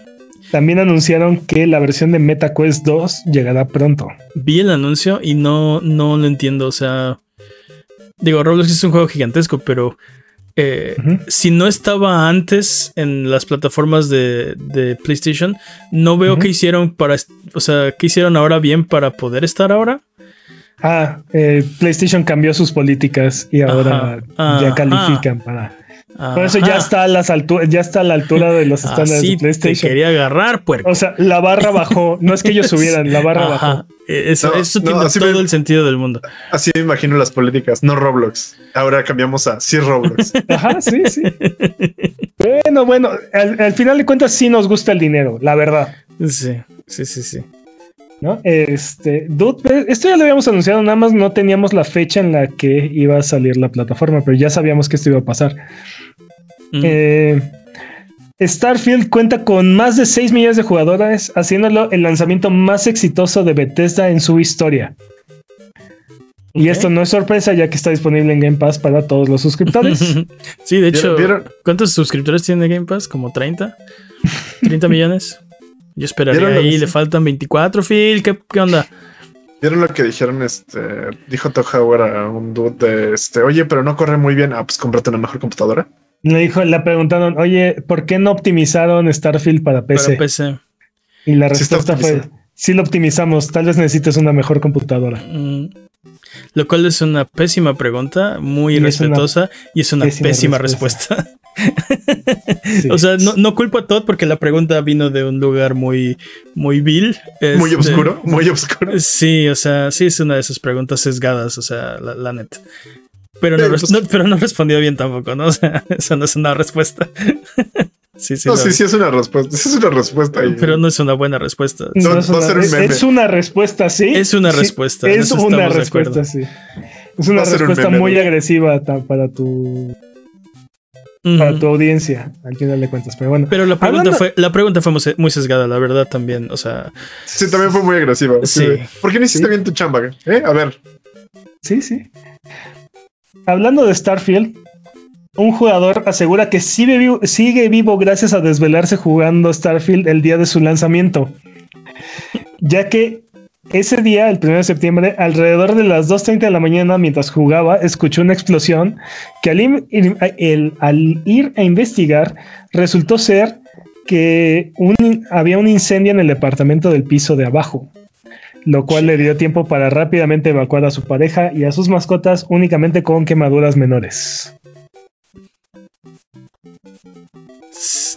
Speaker 2: También anunciaron que la versión de MetaQuest 2 llegará pronto.
Speaker 1: Vi el anuncio y no, no lo entiendo. O sea, digo, Roblox es un juego gigantesco, pero eh, si no estaba antes en las plataformas de, PlayStation, no veo qué hicieron para, o sea, qué hicieron ahora bien para poder estar ahora.
Speaker 2: Ah, eh, PlayStation cambió sus políticas y ahora ya califican para. Por eso ya está a las alturas, ya está a la altura de los [LAUGHS] estándares de PlayStation.
Speaker 1: Te quería agarrar, puerco.
Speaker 2: O sea, la barra bajó. No es que ellos [LAUGHS] subieran, la barra bajó.
Speaker 1: E, eso, tiene todo el sentido del mundo.
Speaker 3: Así me imagino las políticas, no Roblox. Ahora cambiamos a sí Roblox. [LAUGHS]
Speaker 2: Ajá, sí, sí. bueno, bueno, al final de cuentas sí nos gusta el dinero, la verdad.
Speaker 1: Sí, sí, sí, sí.
Speaker 2: ¿No? Este, dude, esto ya lo habíamos anunciado, nada más no teníamos la fecha en la que iba a salir la plataforma, pero ya sabíamos que esto iba a pasar. Mm. Eh, Starfield cuenta con más de 6 millones de jugadores, haciéndolo el lanzamiento más exitoso de Bethesda en su historia. Y esto no es sorpresa, ya que está disponible en Game Pass para todos los suscriptores. [LAUGHS]
Speaker 1: sí, de hecho, ¿cuántos suscriptores tiene Game Pass? ¿Como 30? ¿30 millones? Yo esperaría ahí, le faltan 24, Phil, ¿qué, ¿qué, onda?
Speaker 3: ¿Vieron lo que dijeron? Este, dijo Tohauer a un dude de este, oye, pero no corre muy bien. Ah, pues cómprate una mejor computadora.
Speaker 2: Le dijo, le preguntaron, oye, ¿por qué no optimizaron Starfield para PC?
Speaker 1: Para PC.
Speaker 2: Y la respuesta fue, sí lo optimizamos, tal vez necesites una mejor computadora. Mm.
Speaker 1: Lo cual es una pésima pregunta, muy irrespetuosa y es una pésima, respuesta. [LAUGHS] [LAUGHS] O sea, no, no, culpo a Todd porque la pregunta vino de un lugar muy, muy vil.
Speaker 3: muy este, oscuro, muy oscuro.
Speaker 1: Sí, o sea, sí es una de esas preguntas sesgadas, o sea, la, neta. Pero no, pero no respondió bien tampoco, ¿no? [LAUGHS] O sea, eso no es una respuesta. [LAUGHS] Sí, sí.
Speaker 3: No, sí, sí es una respuesta. Sí es una respuesta. ahí.
Speaker 1: Pero no es una buena respuesta.
Speaker 2: No,
Speaker 3: No,
Speaker 2: es,
Speaker 3: va a
Speaker 2: una,
Speaker 3: ser un
Speaker 2: es-
Speaker 3: meme.
Speaker 2: es una respuesta, sí.
Speaker 1: Es una
Speaker 2: Sí,
Speaker 1: respuesta,
Speaker 2: Es una respuesta, sí. Es una respuesta
Speaker 3: meme,
Speaker 2: muy
Speaker 3: ¿no?
Speaker 2: agresiva para tu, Para tu audiencia, al final de cuentas. Pero bueno,
Speaker 1: Pero la pregunta
Speaker 2: Hablando-
Speaker 1: fue, la pregunta fue muy- muy sesgada, la verdad también. O sea,
Speaker 3: Sí, también fue muy agresiva.
Speaker 1: Sí.
Speaker 3: Sí. ¿Por qué no hiciste
Speaker 2: Sí.
Speaker 3: bien tu chamba? ¿Eh? A ver.
Speaker 2: sí, sí. Hablando de Starfield, un jugador asegura que sigue vivo, sigue vivo gracias a desvelarse jugando Starfield el día de su lanzamiento, ya que ese día, el 1 de septiembre, alrededor de las 2.30 de la mañana, mientras jugaba, escuchó una explosión que al ir, el- al ir a investigar resultó ser que un- había un incendio en el departamento del piso de abajo, lo cual le dio tiempo para rápidamente evacuar a su pareja y a sus mascotas únicamente con quemaduras menores.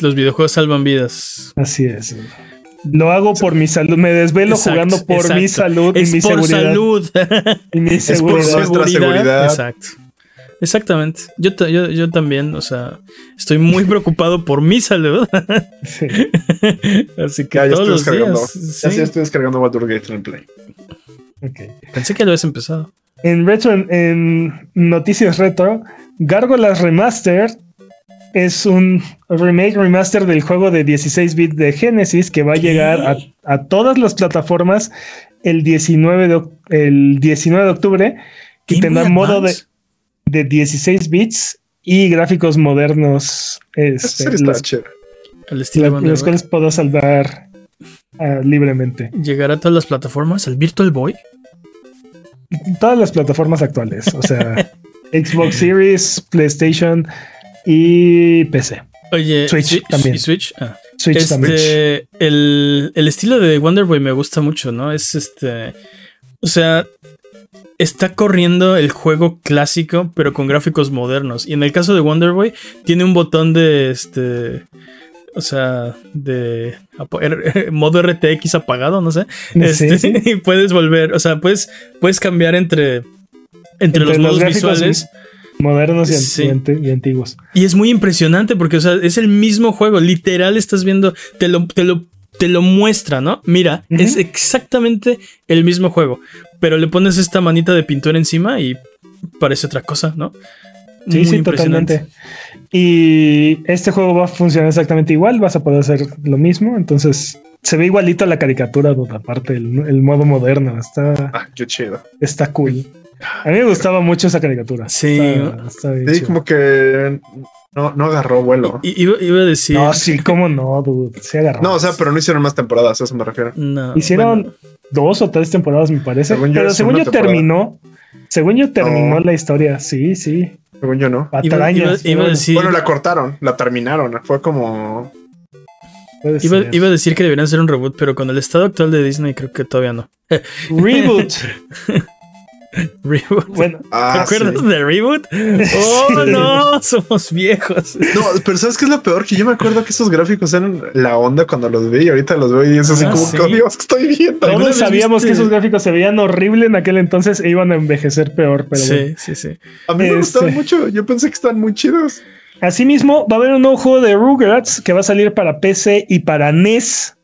Speaker 1: los videojuegos salvan vidas.
Speaker 2: Así es. Lo hago por mi salud, me desvelo
Speaker 1: Exacto,
Speaker 2: jugando por mi salud
Speaker 1: Es
Speaker 2: y mi
Speaker 1: por
Speaker 2: seguridad.
Speaker 1: salud.
Speaker 2: Y mi [LAUGHS]
Speaker 3: Es por
Speaker 2: seguridad.
Speaker 3: nuestra seguridad.
Speaker 1: Exacto. Exactamente. Yo, yo, yo también, o sea, estoy muy [LAUGHS] preocupado por mi salud.
Speaker 2: Sí. [LAUGHS]
Speaker 1: Así que
Speaker 3: Ya, ya
Speaker 1: todos
Speaker 3: estoy
Speaker 1: los
Speaker 3: descargando.
Speaker 1: días.
Speaker 3: Ya
Speaker 1: sí.
Speaker 3: sí estoy descargando Baldur's Gate en Play.
Speaker 2: Ok.
Speaker 1: Pensé que lo habías empezado.
Speaker 2: En retro, en, en noticias retro, Gargoyles Remaster es un remake remaster del juego de 16 bits de Genesis que va a llegar a, a todas las plataformas el 19 de, el 19 de octubre y tendrá modo de, de 16 bits y gráficos modernos este, los.
Speaker 1: Al estilo Wonder
Speaker 2: los cuales puedo salvar ah, libremente.
Speaker 1: Llegará a todas las plataformas. ¿El Virtual Boy?
Speaker 2: Todas las plataformas actuales, o sea, [LAUGHS] Xbox Series, PlayStation y PC.
Speaker 1: Oye,
Speaker 2: Switch
Speaker 1: Swi-
Speaker 2: también.
Speaker 1: ¿y Switch? Ah.
Speaker 2: Switch también.
Speaker 1: Este, el, el estilo de Wonder Boy me gusta mucho, ¿no? Es este. O sea, está corriendo el juego clásico, pero con gráficos modernos. Y en el caso de Wonder Boy, tiene un botón de este. O sea, de [LAUGHS] modo RTX apagado, no sé.
Speaker 2: Sí,
Speaker 1: Este,
Speaker 2: sí. [LAUGHS]
Speaker 1: Y puedes volver, o sea, puedes, puedes cambiar entre, entre, los modos
Speaker 2: gráficos
Speaker 1: visuales.
Speaker 2: Modernos y, an-
Speaker 1: Sí.
Speaker 2: y ante- y antiguos.
Speaker 1: Y es muy impresionante porque, o sea, es el mismo juego. Literal, estás viendo, te lo, te lo, te lo muestra, ¿no? Mira, es exactamente el mismo juego. Pero le pones esta manita de pintura encima y parece otra cosa, ¿no?
Speaker 2: Sí,
Speaker 1: Muy
Speaker 2: sí,
Speaker 1: impresionante.
Speaker 2: totalmente. Y este juego va a funcionar exactamente igual, vas a poder hacer lo mismo. Entonces, se ve igualito a la caricatura, aparte el, el modo moderno. Está,
Speaker 3: Ah, qué chido.
Speaker 2: está cool. A mí me gustaba mucho esa caricatura.
Speaker 1: Sí.
Speaker 2: Está, está bien
Speaker 3: Sí, como que no, no agarró vuelo.
Speaker 1: I- Iba, iba a decir.
Speaker 2: No, sí, cómo no, dude. Se agarró.
Speaker 3: No, o sea, pero no hicieron más temporadas, a eso me refiero.
Speaker 1: No,
Speaker 2: Hicieron
Speaker 1: bueno,
Speaker 2: dos o tres temporadas, me parece.
Speaker 3: Según yo
Speaker 2: pero
Speaker 3: es
Speaker 2: según yo
Speaker 3: temporada.
Speaker 2: terminó. Según yo terminó
Speaker 3: No.
Speaker 2: la historia. Sí, sí.
Speaker 3: Según yo no.
Speaker 1: iba, iba-
Speaker 2: Patrañas.
Speaker 1: iba a
Speaker 2: bueno,
Speaker 1: decir.
Speaker 3: Bueno, la cortaron, la terminaron. Fue como.
Speaker 1: Iba,
Speaker 2: ser.
Speaker 1: iba a decir que deberían hacer un reboot, pero con el estado actual de Disney creo que todavía no.
Speaker 2: Reboot. [LAUGHS] [LAUGHS]
Speaker 1: Reboot.
Speaker 2: bueno,
Speaker 1: ¿Te
Speaker 3: Ah,
Speaker 1: acuerdas
Speaker 3: sí.
Speaker 1: de Reboot? [LAUGHS] ¡Oh,
Speaker 2: Sí.
Speaker 1: no! Somos viejos.
Speaker 3: No, pero ¿sabes qué es lo peor? Que yo me acuerdo que esos gráficos eran la onda cuando los vi y ahorita los veo y es así
Speaker 1: Ah,
Speaker 3: como
Speaker 1: sí.
Speaker 3: que, oh, Dios, ¿qué estoy viendo?
Speaker 1: ¿Alguna
Speaker 2: todos sabíamos
Speaker 1: viste-
Speaker 2: que esos gráficos se veían horrible en aquel entonces e iban a envejecer peor. Pero
Speaker 1: sí,
Speaker 2: bueno.
Speaker 1: sí, sí.
Speaker 3: A mí me
Speaker 2: Este-
Speaker 3: gustaban mucho. Yo pensé que estaban muy chidos.
Speaker 2: Asimismo, va a haber un nuevo juego de Rugrats que va a salir para PC y para NES.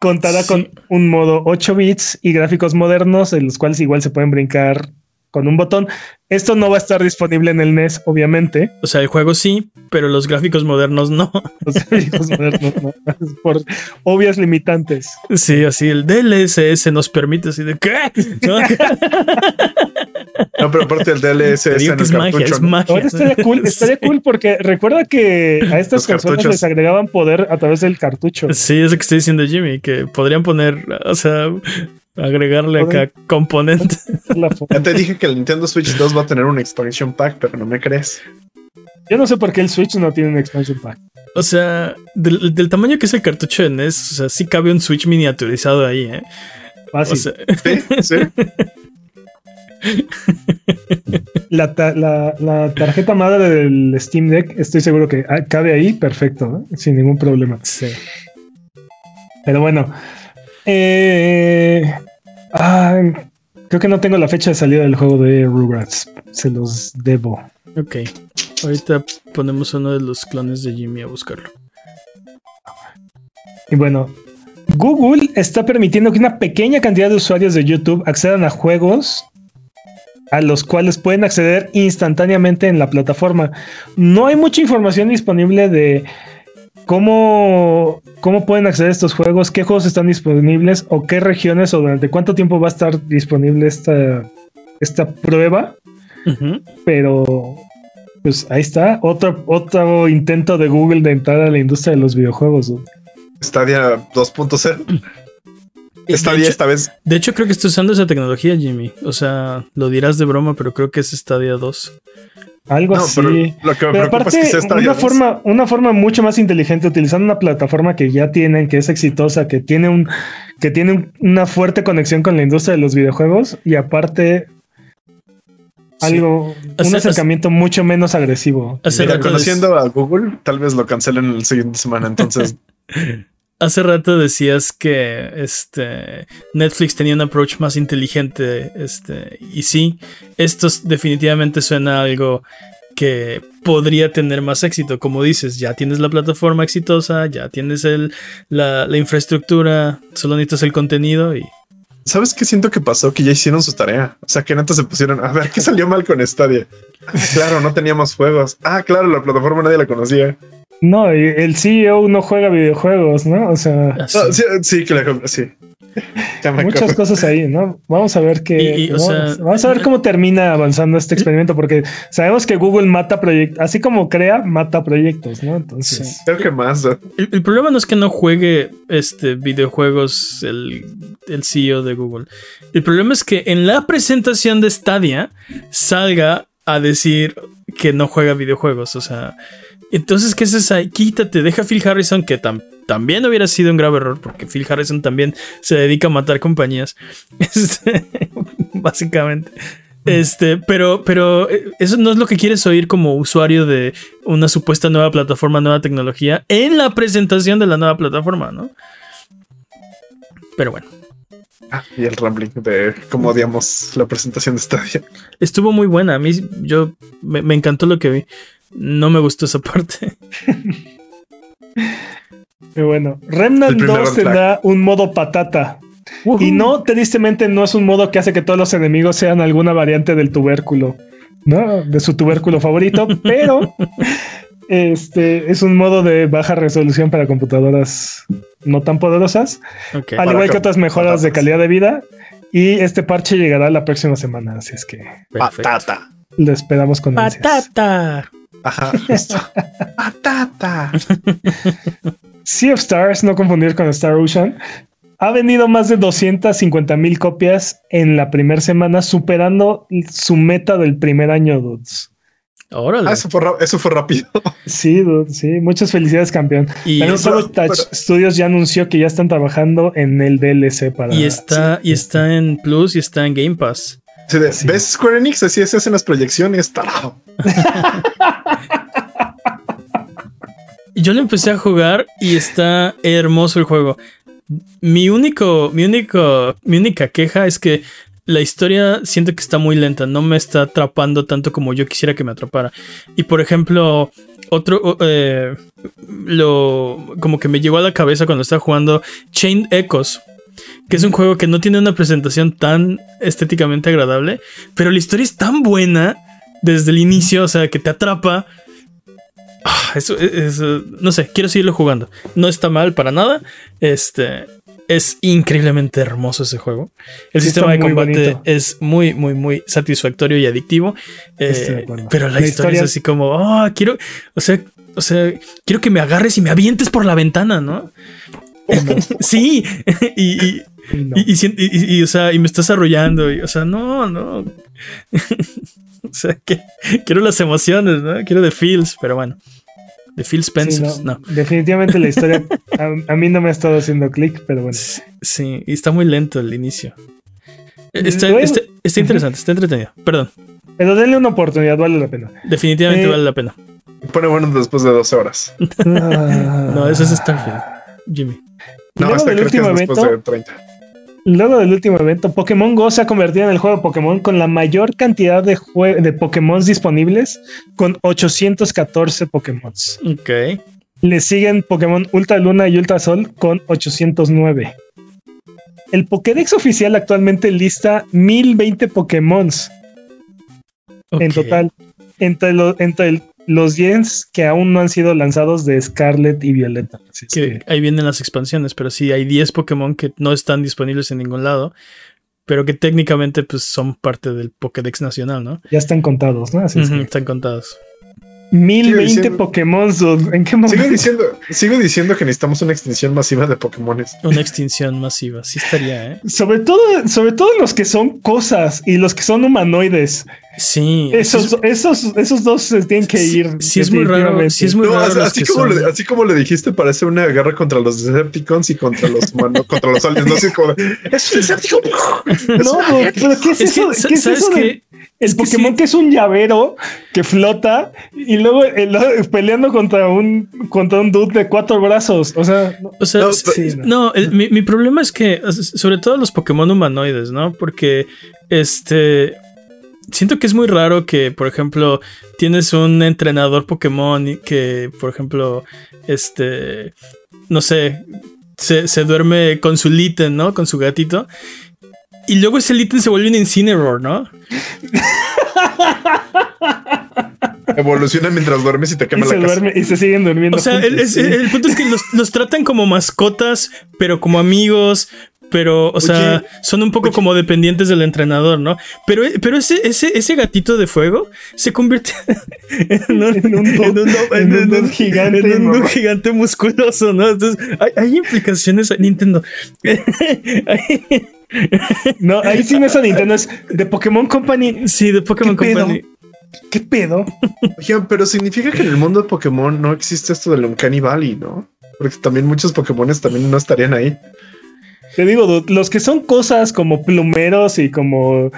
Speaker 2: Contará
Speaker 1: Sí.
Speaker 2: con un modo 8 bits y gráficos modernos, en los cuales igual se pueden brincar con un botón. Esto no va a estar disponible en el NES, obviamente.
Speaker 1: O sea, el juego sí, pero los gráficos modernos no. [LAUGHS]
Speaker 2: Los gráficos modernos, no, por obvias limitantes.
Speaker 1: Sí, así el DLSS nos permite así de ¿qué? ¿No? [LAUGHS]
Speaker 3: No, pero aparte el
Speaker 1: digo
Speaker 3: en
Speaker 1: que
Speaker 3: el
Speaker 1: es magia,
Speaker 3: cartucho.
Speaker 1: es magia.
Speaker 2: Ahora estaría cool, estaría
Speaker 1: Sí.
Speaker 2: cool porque recuerda que a estas
Speaker 3: cartuchos.
Speaker 2: les agregaban poder a través del cartucho.
Speaker 1: Sí, es lo que estoy diciendo Jimmy, que podrían poner, o sea, agregarle acá componentes. [LAUGHS]
Speaker 3: Ya te dije que el Nintendo Switch 2 va a tener un expansion pack, pero no me crees.
Speaker 2: Yo no sé por qué el Switch no tiene un expansion pack.
Speaker 1: O sea, del, del tamaño que es el cartucho de NES, o sea, sí cabe un Switch miniaturizado ahí, ¿eh?
Speaker 2: Fácil.
Speaker 1: O sea,
Speaker 3: Sí, sí. [LAUGHS]
Speaker 2: la, ta- la- la tarjeta madre del Steam Deck, estoy seguro que ah, cabe ahí perfecto, ¿eh? sin ningún problema.
Speaker 1: sí.
Speaker 2: Pero bueno, eh, ah, creo que no tengo la fecha de salida del juego de Rugrats. Se los debo.
Speaker 1: Ok. Ahorita ponemos uno de los clones de Jimmy a buscarlo.
Speaker 2: Y bueno, Google está permitiendo que una pequeña cantidad de usuarios de YouTube accedan a juegos a los cuales pueden acceder instantáneamente en la plataforma. No hay mucha información disponible de cómo, cómo pueden acceder a estos juegos, qué juegos están disponibles o qué regiones o durante cuánto tiempo va a estar disponible esta, esta prueba. Pero pues ahí está, otro, otro intento de Google de entrar a la industria de los videojuegos.
Speaker 3: Stadia 2.0. [CLEARS THROAT] Stadia esta vez.
Speaker 1: De hecho, creo que estoy usando esa tecnología, Jimmy. O sea, lo dirás de broma, pero creo que es Stadia 2.
Speaker 2: Algo así. Pero, aparte, una, forma, una forma mucho más inteligente, utilizando una plataforma que ya tienen, que es exitosa, que tiene un, que tiene una fuerte conexión con la industria de los videojuegos, y aparte algo, un acercamiento mucho menos agresivo.
Speaker 3: conociendo a Google, tal vez lo cancelen en la siguiente semana, entonces. [LAUGHS]
Speaker 1: Hace rato decías que este Netflix tenía un approach más inteligente, este, y sí, esto definitivamente suena a algo que podría tener más éxito. Como dices, ya tienes la plataforma exitosa, ya tienes el, la, infraestructura, solo necesitas el contenido y
Speaker 3: ¿Sabes qué siento que pasó? Que ya hicieron su tarea. O sea, que neta se pusieron a ver qué salió mal con Stadia. claro, no teníamos juegos. Ah, claro, la plataforma nadie la conocía.
Speaker 2: No, el CEO no juega videojuegos, ¿no? O sea.
Speaker 3: Ah, sí, sí, claro, sí.
Speaker 2: Muchas cosas ahí, ¿no? Vamos a ver qué. vamos, a ver cómo termina avanzando este experimento, porque sabemos que Google mata proyectos, así como crea, mata proyectos, ¿no? Entonces.
Speaker 3: Creo que más.
Speaker 1: El, problema no es que no juegue este videojuegos el, el CEO de Google. El problema es que en la presentación de Stadia salga a decir que no juega videojuegos. O sea, entonces, ¿qué es esa? Quítate, deja a Phil Harrison, que también hubiera sido un grave error, porque Phil Harrison también se dedica a matar compañías. [LAUGHS] Este, básicamente. Este, pero, pero eh, eso no es lo que quieres oír como usuario de una supuesta nueva plataforma, nueva tecnología, en la presentación de la nueva plataforma, ¿no? Pero bueno.
Speaker 3: Ah, y el rambling de cómo odiamos la presentación de Stadia.
Speaker 1: Estuvo muy buena. A mí, yo me encantó lo que vi. No me gustó esa parte. [LAUGHS]
Speaker 2: Pero bueno, Remnant 2 tendrá un modo patata. Y no, tristemente, no es un modo que hace que todos los enemigos sean alguna variante del tubérculo, ¿no? De su tubérculo favorito, [LAUGHS] pero este es un modo de baja resolución para computadoras no tan poderosas, al igual que otras mejoras de calidad de vida. Y este parche llegará la próxima semana, así es que.
Speaker 3: Patata.
Speaker 2: Lo esperamos con
Speaker 1: Patata.
Speaker 3: Ajá, [LAUGHS] justo. Patata.
Speaker 2: sea of Stars, no confundir con Star Ocean, ha vendido más de 250 mil copias en la primera semana, superando su meta del primer año, dudes.
Speaker 1: Órale.
Speaker 3: Ah, eso, fue, eso fue rápido.
Speaker 2: Sí, dude, sí. Muchas felicidades, campeón. Y También Touch Studios ya anunció que ya están trabajando en el DLC para.
Speaker 1: Y está, y está en Plus y está en Game Pass.
Speaker 3: ¿Ves Square Enix? Así se hacen las proyecciones. [LAUGHS]
Speaker 1: Yo lo empecé a jugar y está hermoso el juego. Mi único, mi único, mi única queja es que la historia siento que está muy lenta, no me está atrapando tanto como yo quisiera que me atrapara. Y por ejemplo, otro, eh, lo, como que me llegó a la cabeza cuando estaba jugando Chain Echoes, que es un juego que no tiene una presentación tan estéticamente agradable, pero la historia es tan buena desde el inicio, o sea, que te atrapa. Ah, eso, no sé, quiero seguirlo jugando. No está mal para nada. Este es increíblemente hermoso ese juego. El sistema de combate es muy, muy, muy satisfactorio y adictivo. Eh, pero la, historia, es así como, oh, quiero, o sea, o sea, quiero que me agarres y me avientes por la ventana, ¿no? [LAUGHS] sí, [LAUGHS] y, y, o sea, y me estás arrollando, y, o sea, no, no. [LAUGHS] [LAUGHS] o sea, que, quiero las emociones, ¿no? Quiero de feels, pero bueno. De Phil Spencer, no,
Speaker 2: Definitivamente la historia [LAUGHS] a, mí no me ha estado haciendo clic, pero bueno.
Speaker 1: Sí, y está muy lento el inicio. Está, interesante, está entretenido. Perdón.
Speaker 2: Pero denle una oportunidad, vale la pena.
Speaker 1: Definitivamente eh, vale la pena.
Speaker 3: Pone bueno después de 12 horas. [LAUGHS]
Speaker 1: no, eso es Starfield, Jimmy.
Speaker 3: No, hasta creo que es después de 30.
Speaker 2: Luego del último evento, Pokémon Go se ha convertido en el juego de Pokémon con la mayor cantidad de, de Pokémon disponibles, con 814 Pokémon.
Speaker 1: Ok.
Speaker 2: Le siguen Pokémon Ultra Luna y Ultra Sol con 809. El Pokédex oficial actualmente lista 1020 Pokémon en total entre, entre los 10 que aún no han sido lanzados de Scarlet y Violeta.
Speaker 1: Ahí vienen las expansiones, pero sí hay 10 Pokémon que no están disponibles en ningún lado, pero que técnicamente pues, son parte del Pokédex nacional, ¿no?
Speaker 2: Ya están contados, ¿no?
Speaker 1: Están contados.
Speaker 2: 1020 Pokémon. ¿En qué momento?
Speaker 3: Sigo diciendo, sigo diciendo que necesitamos una extinción masiva de Pokémon.
Speaker 1: Una extinción masiva, sí estaría, ¿eh? [LAUGHS]
Speaker 2: Sobre todo, sobre todo los que son cosas y los que son humanoides.
Speaker 1: Sí.
Speaker 2: Esos, esos, esos dos se tienen que ir.
Speaker 1: Sí, es muy raro. Sí, es muy raro.
Speaker 3: Así, como le, así, como le, dijiste, parece una guerra contra los Decepticons y contra los humanos, [LAUGHS] contra los aliens. No sé cómo. ¡Es un Decepticon!
Speaker 2: No, [LAUGHS] pero ¿qué es, eso? ¿Qué es eso de, el Pokémon que es un llavero que flota y luego peleando contra un contra un dude de cuatro brazos. O sea,
Speaker 1: no, mi, mi, problema es que, sobre todo los Pokémon humanoides, ¿no? Porque este. Siento que es muy raro que, por ejemplo, tienes un entrenador Pokémon que, por ejemplo, este. No sé. Se, se duerme con su Litten, ¿no? Con su gatito. Y luego ese Litten se vuelve un Incineroar, ¿no?
Speaker 3: Evoluciona mientras duermes y te quema
Speaker 2: y
Speaker 3: la
Speaker 2: se Duerme y se siguen durmiendo.
Speaker 1: O sea, el, punto es que los, tratan como mascotas, pero como amigos. Pero, o sea, son un poco como dependientes del entrenador, ¿no? Pero, pero ese, ese, ese gatito de fuego se convierte [LAUGHS] en un, gigante, en un gigante musculoso, ¿no? Entonces, hay, hay implicaciones a Nintendo. [LAUGHS]
Speaker 2: No, ahí sí no es a Nintendo, es de Pokémon Company.
Speaker 1: Sí, de Pokémon Company.
Speaker 2: ¿Qué pedo?
Speaker 3: Oye, pero significa que en el mundo de Pokémon no existe esto del Uncanny Valley, ¿no? Porque también muchos Pokémon también no estarían ahí.
Speaker 2: Te digo, los que son cosas como plumeros y como,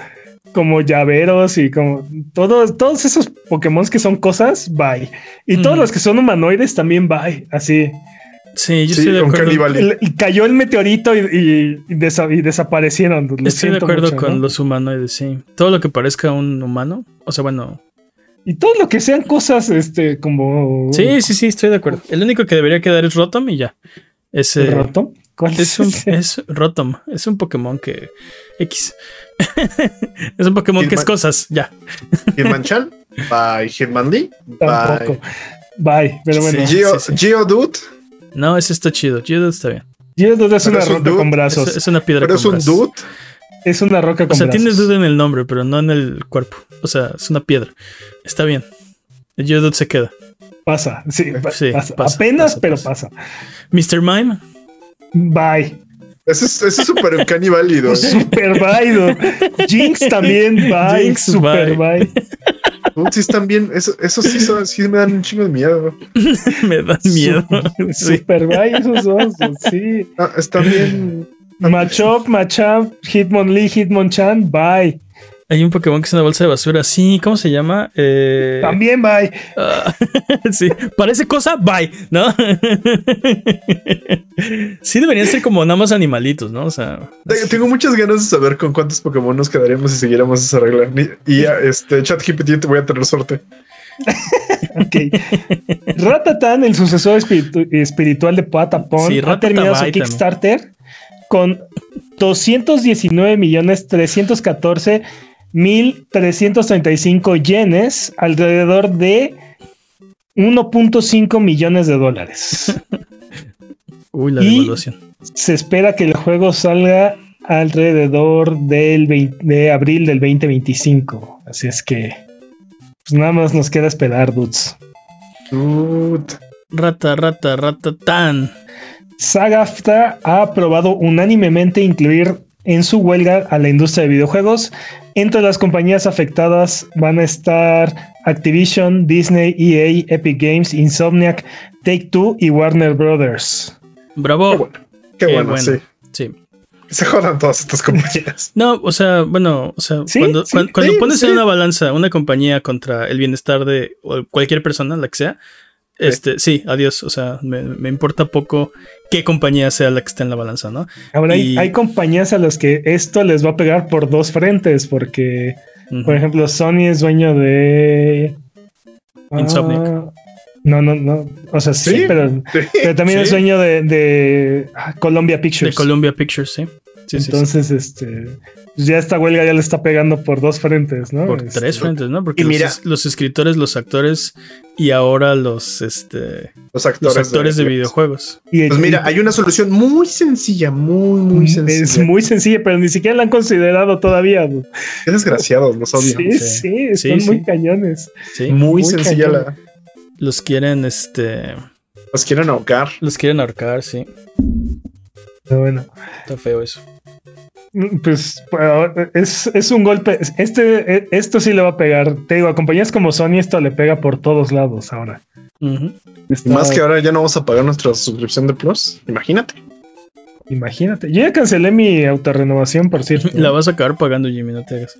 Speaker 2: como llaveros y como todos, todos esos Pokémon que son cosas, bye. Y todos los que son humanoides también bye. Así.
Speaker 1: Sí, yo estoy de acuerdo.
Speaker 2: y cayó el meteorito y, desaparecieron.
Speaker 1: estoy de acuerdo con los humanoides, sí. Todo lo que parezca un humano, o sea, bueno.
Speaker 2: Y todo lo que sean cosas, este, como.
Speaker 1: Sí, sí, sí, estoy de acuerdo. El único que debería quedar es Rotom y ya. Ese,
Speaker 2: ¿Rotom?
Speaker 1: ¿Cuál es, un, es Rotom. Es un Pokémon que. X. [LAUGHS] es un Pokémon que es cosas, ya.
Speaker 3: Hitmonchan, [LAUGHS] bye Hitmonlee,
Speaker 2: bye. Bye, pero bueno.
Speaker 3: Geodude.
Speaker 1: No, ese está chido. Geodude está bien.
Speaker 2: Geodude es una roca con brazos.
Speaker 1: Es, una piedra
Speaker 3: pero es un dude.
Speaker 2: Es una roca con brazos.
Speaker 1: O sea, tiene dude en el nombre, pero no en el cuerpo. O sea, es una piedra. Está bien. El Geodude se queda.
Speaker 2: Pasa, sí, pasa. Apenas, pero pasa.
Speaker 1: Mr. Mime.
Speaker 2: Bye.
Speaker 3: Ese es súper caníbalido.
Speaker 2: Super [LAUGHS] válido. Jinx también, bye. Jinx, super bye. [LAUGHS]
Speaker 3: sí están bien, eso, eso sí, sí, me dan un chingo de miedo. [LAUGHS]
Speaker 1: me dan miedo. [LAUGHS]
Speaker 2: Super, bye esos dos, sí.
Speaker 3: Ah, están bien.
Speaker 2: Machop, Machop, Hitmonlee, Hitmonchan, bye.
Speaker 1: Hay un Pokémon que es una bolsa de basura. Sí, ¿cómo se llama? Eh...
Speaker 2: También bye.
Speaker 1: Uh, [LAUGHS] sí, parece cosa, bye, ¿no? [LAUGHS] sí, deberían ser como nada más animalitos, ¿no? O sea.
Speaker 3: Tengo muchas ganas de saber con cuántos Pokémon nos quedaríamos si siguiéramos esa regla. Y este ChatGPT te voy a tener suerte. [LAUGHS]
Speaker 2: ok. Ratatan, el sucesor espiritual de Patapon, sí, ha terminado su Kickstarter con 219 millones 314 1.335 yenes, alrededor de 1.5 millones de dólares. [LAUGHS]
Speaker 1: Uy, la devaluación.
Speaker 2: Se espera que el juego salga alrededor del de abril del 2025. Así es que, pues nada más nos queda esperar, dudes.
Speaker 1: Rata, rata, rata, tan.
Speaker 2: SAGAFTA ha aprobado unánimemente incluir en su huelga a la industria de videojuegos. Entre las compañías afectadas van a estar Activision, Disney, EA, Epic Games, Insomniac, Take Two y Warner Brothers.
Speaker 1: Bravo.
Speaker 3: Qué bueno, sí.
Speaker 1: Sí.
Speaker 3: Se jodan todas estas compañías. [LAUGHS]
Speaker 1: No, o sea, bueno, o sea, cuando, cuando, pones en una balanza una compañía contra el bienestar de cualquier persona, la que sea, este, sí, adiós. O sea, me, importa poco qué compañía sea la que esté en la balanza, ¿no?
Speaker 2: Ahora hay, compañías a las que esto les va a pegar por dos frentes, porque, por ejemplo, Sony es dueño de.
Speaker 1: Insomniac.
Speaker 2: Ah, no, no, no. O sea, sí, [LAUGHS] pero, también es dueño de, de Columbia Pictures.
Speaker 1: De Columbia Pictures, sí.
Speaker 2: Entonces, este, pues ya esta huelga ya le está pegando por dos frentes, ¿no?
Speaker 1: Por
Speaker 2: este,
Speaker 1: tres frentes, ¿no? Porque los, escritores, los actores y ahora los, este,
Speaker 3: los actores,
Speaker 1: de, videojuegos.
Speaker 3: pues mira, hay una solución muy sencilla, muy, muy sencilla.
Speaker 2: Es muy sencilla, pero ni siquiera la han considerado todavía.
Speaker 3: Qué desgraciados, los odio.
Speaker 2: Sí, sí, sí, son muy cañones.
Speaker 3: Sí. Muy, sencilla la.
Speaker 1: Los quieren, este.
Speaker 3: Los quieren ahorcar.
Speaker 1: Los quieren ahorcar, sí.
Speaker 2: Pero bueno.
Speaker 1: Está feo eso.
Speaker 2: Pues es, es, un golpe. Este, e, esto sí le va a pegar. Te digo, a compañías como Sony, esto le pega por todos lados ahora.
Speaker 3: Más que ahora ya no vamos a pagar nuestra suscripción de Plus. Imagínate.
Speaker 2: Imagínate. Yo ya cancelé mi autorrenovación, por cierto.
Speaker 1: La vas a acabar pagando, Jimmy, no te hagas.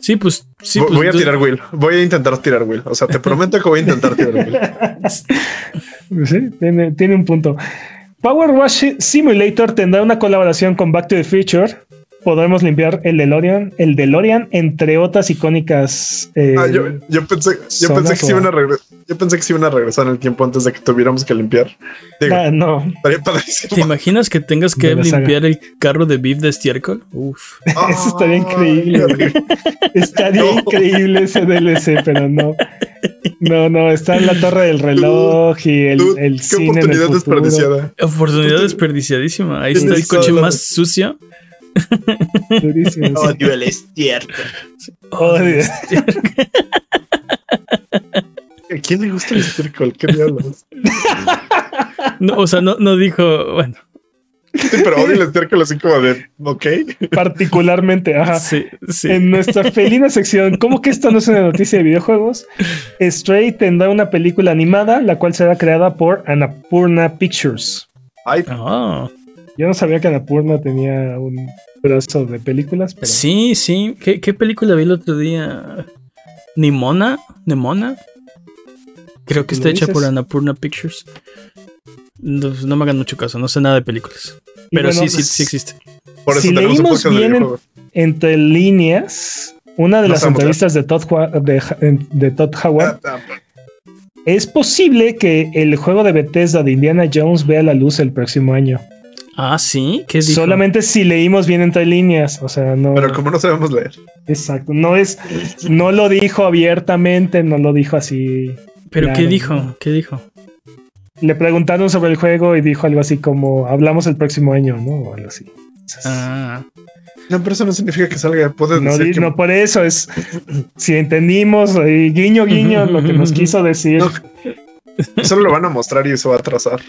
Speaker 1: Sí, pues sí.
Speaker 3: Voy,
Speaker 1: pues,
Speaker 3: a tirar Will. Voy a intentar tirar Will. O sea, te prometo que voy a intentar tirar
Speaker 2: Will. [LAUGHS] sí, tiene, tiene un punto. Power Wash Simulator tendrá una colaboración con Back to the Future podremos limpiar el DeLorean, el DeLorean, entre otras icónicas.
Speaker 3: Eh, ah, yo, pensé, yo pensé que sí iban a yo pensé que se iban a regresar en el tiempo antes de que tuviéramos que limpiar.
Speaker 2: ah, no.
Speaker 1: ¿Te imaginas que tengas que limpiar el carro de Beef de estiércol? Uf. [LAUGHS]
Speaker 2: Eso estaría increíble. estaría increíble ese DLC, pero no. No, no, está en la torre del reloj y el, el qué cine
Speaker 3: oportunidad desperdiciada.
Speaker 1: Oportunidad desperdiciadísima. Ahí está el coche más sucio
Speaker 3: Odio el estiércol.
Speaker 2: Odio.
Speaker 3: ¿A quién le gusta el estiércol? ¿Qué diablos?
Speaker 1: No, o sea, no, no dijo, bueno.
Speaker 3: Sí, pero odio el estiércol así como de, ok.
Speaker 2: Particularmente, ajá.
Speaker 1: Sí, sí.
Speaker 2: En nuestra felina sección, ¿cómo que esto no es una noticia de videojuegos? Stray tendrá una película animada, la cual será creada por Annapurna Pictures.
Speaker 3: Ay. Ah.
Speaker 2: Yo no sabía que Anapurna tenía un brazo de películas. Pero...
Speaker 1: Sí, sí. ¿Qué, película vi el otro día? ¿Nimona? ¿Nemona? Creo que está hecha por Anapurna Pictures. No, me hagan mucho caso, no sé nada de películas. Pero sí, sí, sí existe.
Speaker 2: Por eso si leímos bien entre líneas, una de las entrevistas de Todd, de, Todd Howard ah, es posible que el juego de Bethesda de Indiana Jones vea la luz el próximo año.
Speaker 1: Ah, sí, ¿qué
Speaker 2: dijo? Solamente si leímos bien entre líneas, o sea, no.
Speaker 3: Pero como no sabemos leer.
Speaker 2: Exacto, no es, no lo dijo abiertamente, no lo dijo así.
Speaker 1: Pero ¿qué dijo? ¿Qué dijo?
Speaker 2: Le preguntaron sobre el juego y dijo algo así como, hablamos el próximo año, ¿no? O algo así.
Speaker 1: ah.
Speaker 3: No, pero eso no significa que salga. Puede
Speaker 2: no, no por eso es. [CLEARS THROAT] Si entendimos, guiño, guiño, lo que nos [LAUGHS] quiso decir.
Speaker 3: solo lo van a mostrar y eso va a atrasar.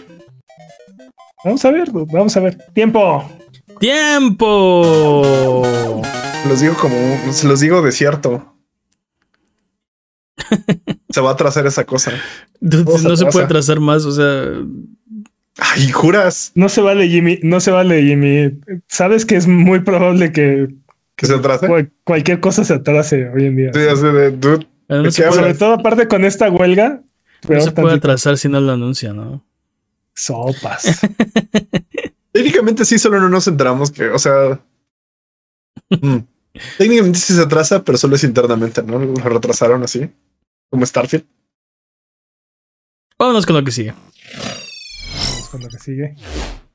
Speaker 2: Vamos a ver, vamos a ver. Tiempo.
Speaker 1: Tiempo.
Speaker 3: Los digo como, se los digo desierto. [LAUGHS] se va a trazar esa cosa.
Speaker 1: No, se, puede trazar más, o sea.
Speaker 3: Ay, juras.
Speaker 2: No se vale, Jimmy. No se vale, Jimmy. Sabes que es muy probable que,
Speaker 3: que se atrase.
Speaker 2: cualquier cosa se atrase hoy en día.
Speaker 3: Sí, así de, dude,
Speaker 2: sobre todo aparte con esta huelga.
Speaker 1: No se puede atrasar si no lo anuncia, ¿no?
Speaker 2: Sopas. [LAUGHS]
Speaker 3: Técnicamente sí, solo no nos enteramos que, o sea. Mm, técnicamente sí se atrasa, pero solo es internamente, ¿no? Lo retrasaron así, como Starfield.
Speaker 1: Vámonos con lo que sigue.
Speaker 2: con lo que sigue.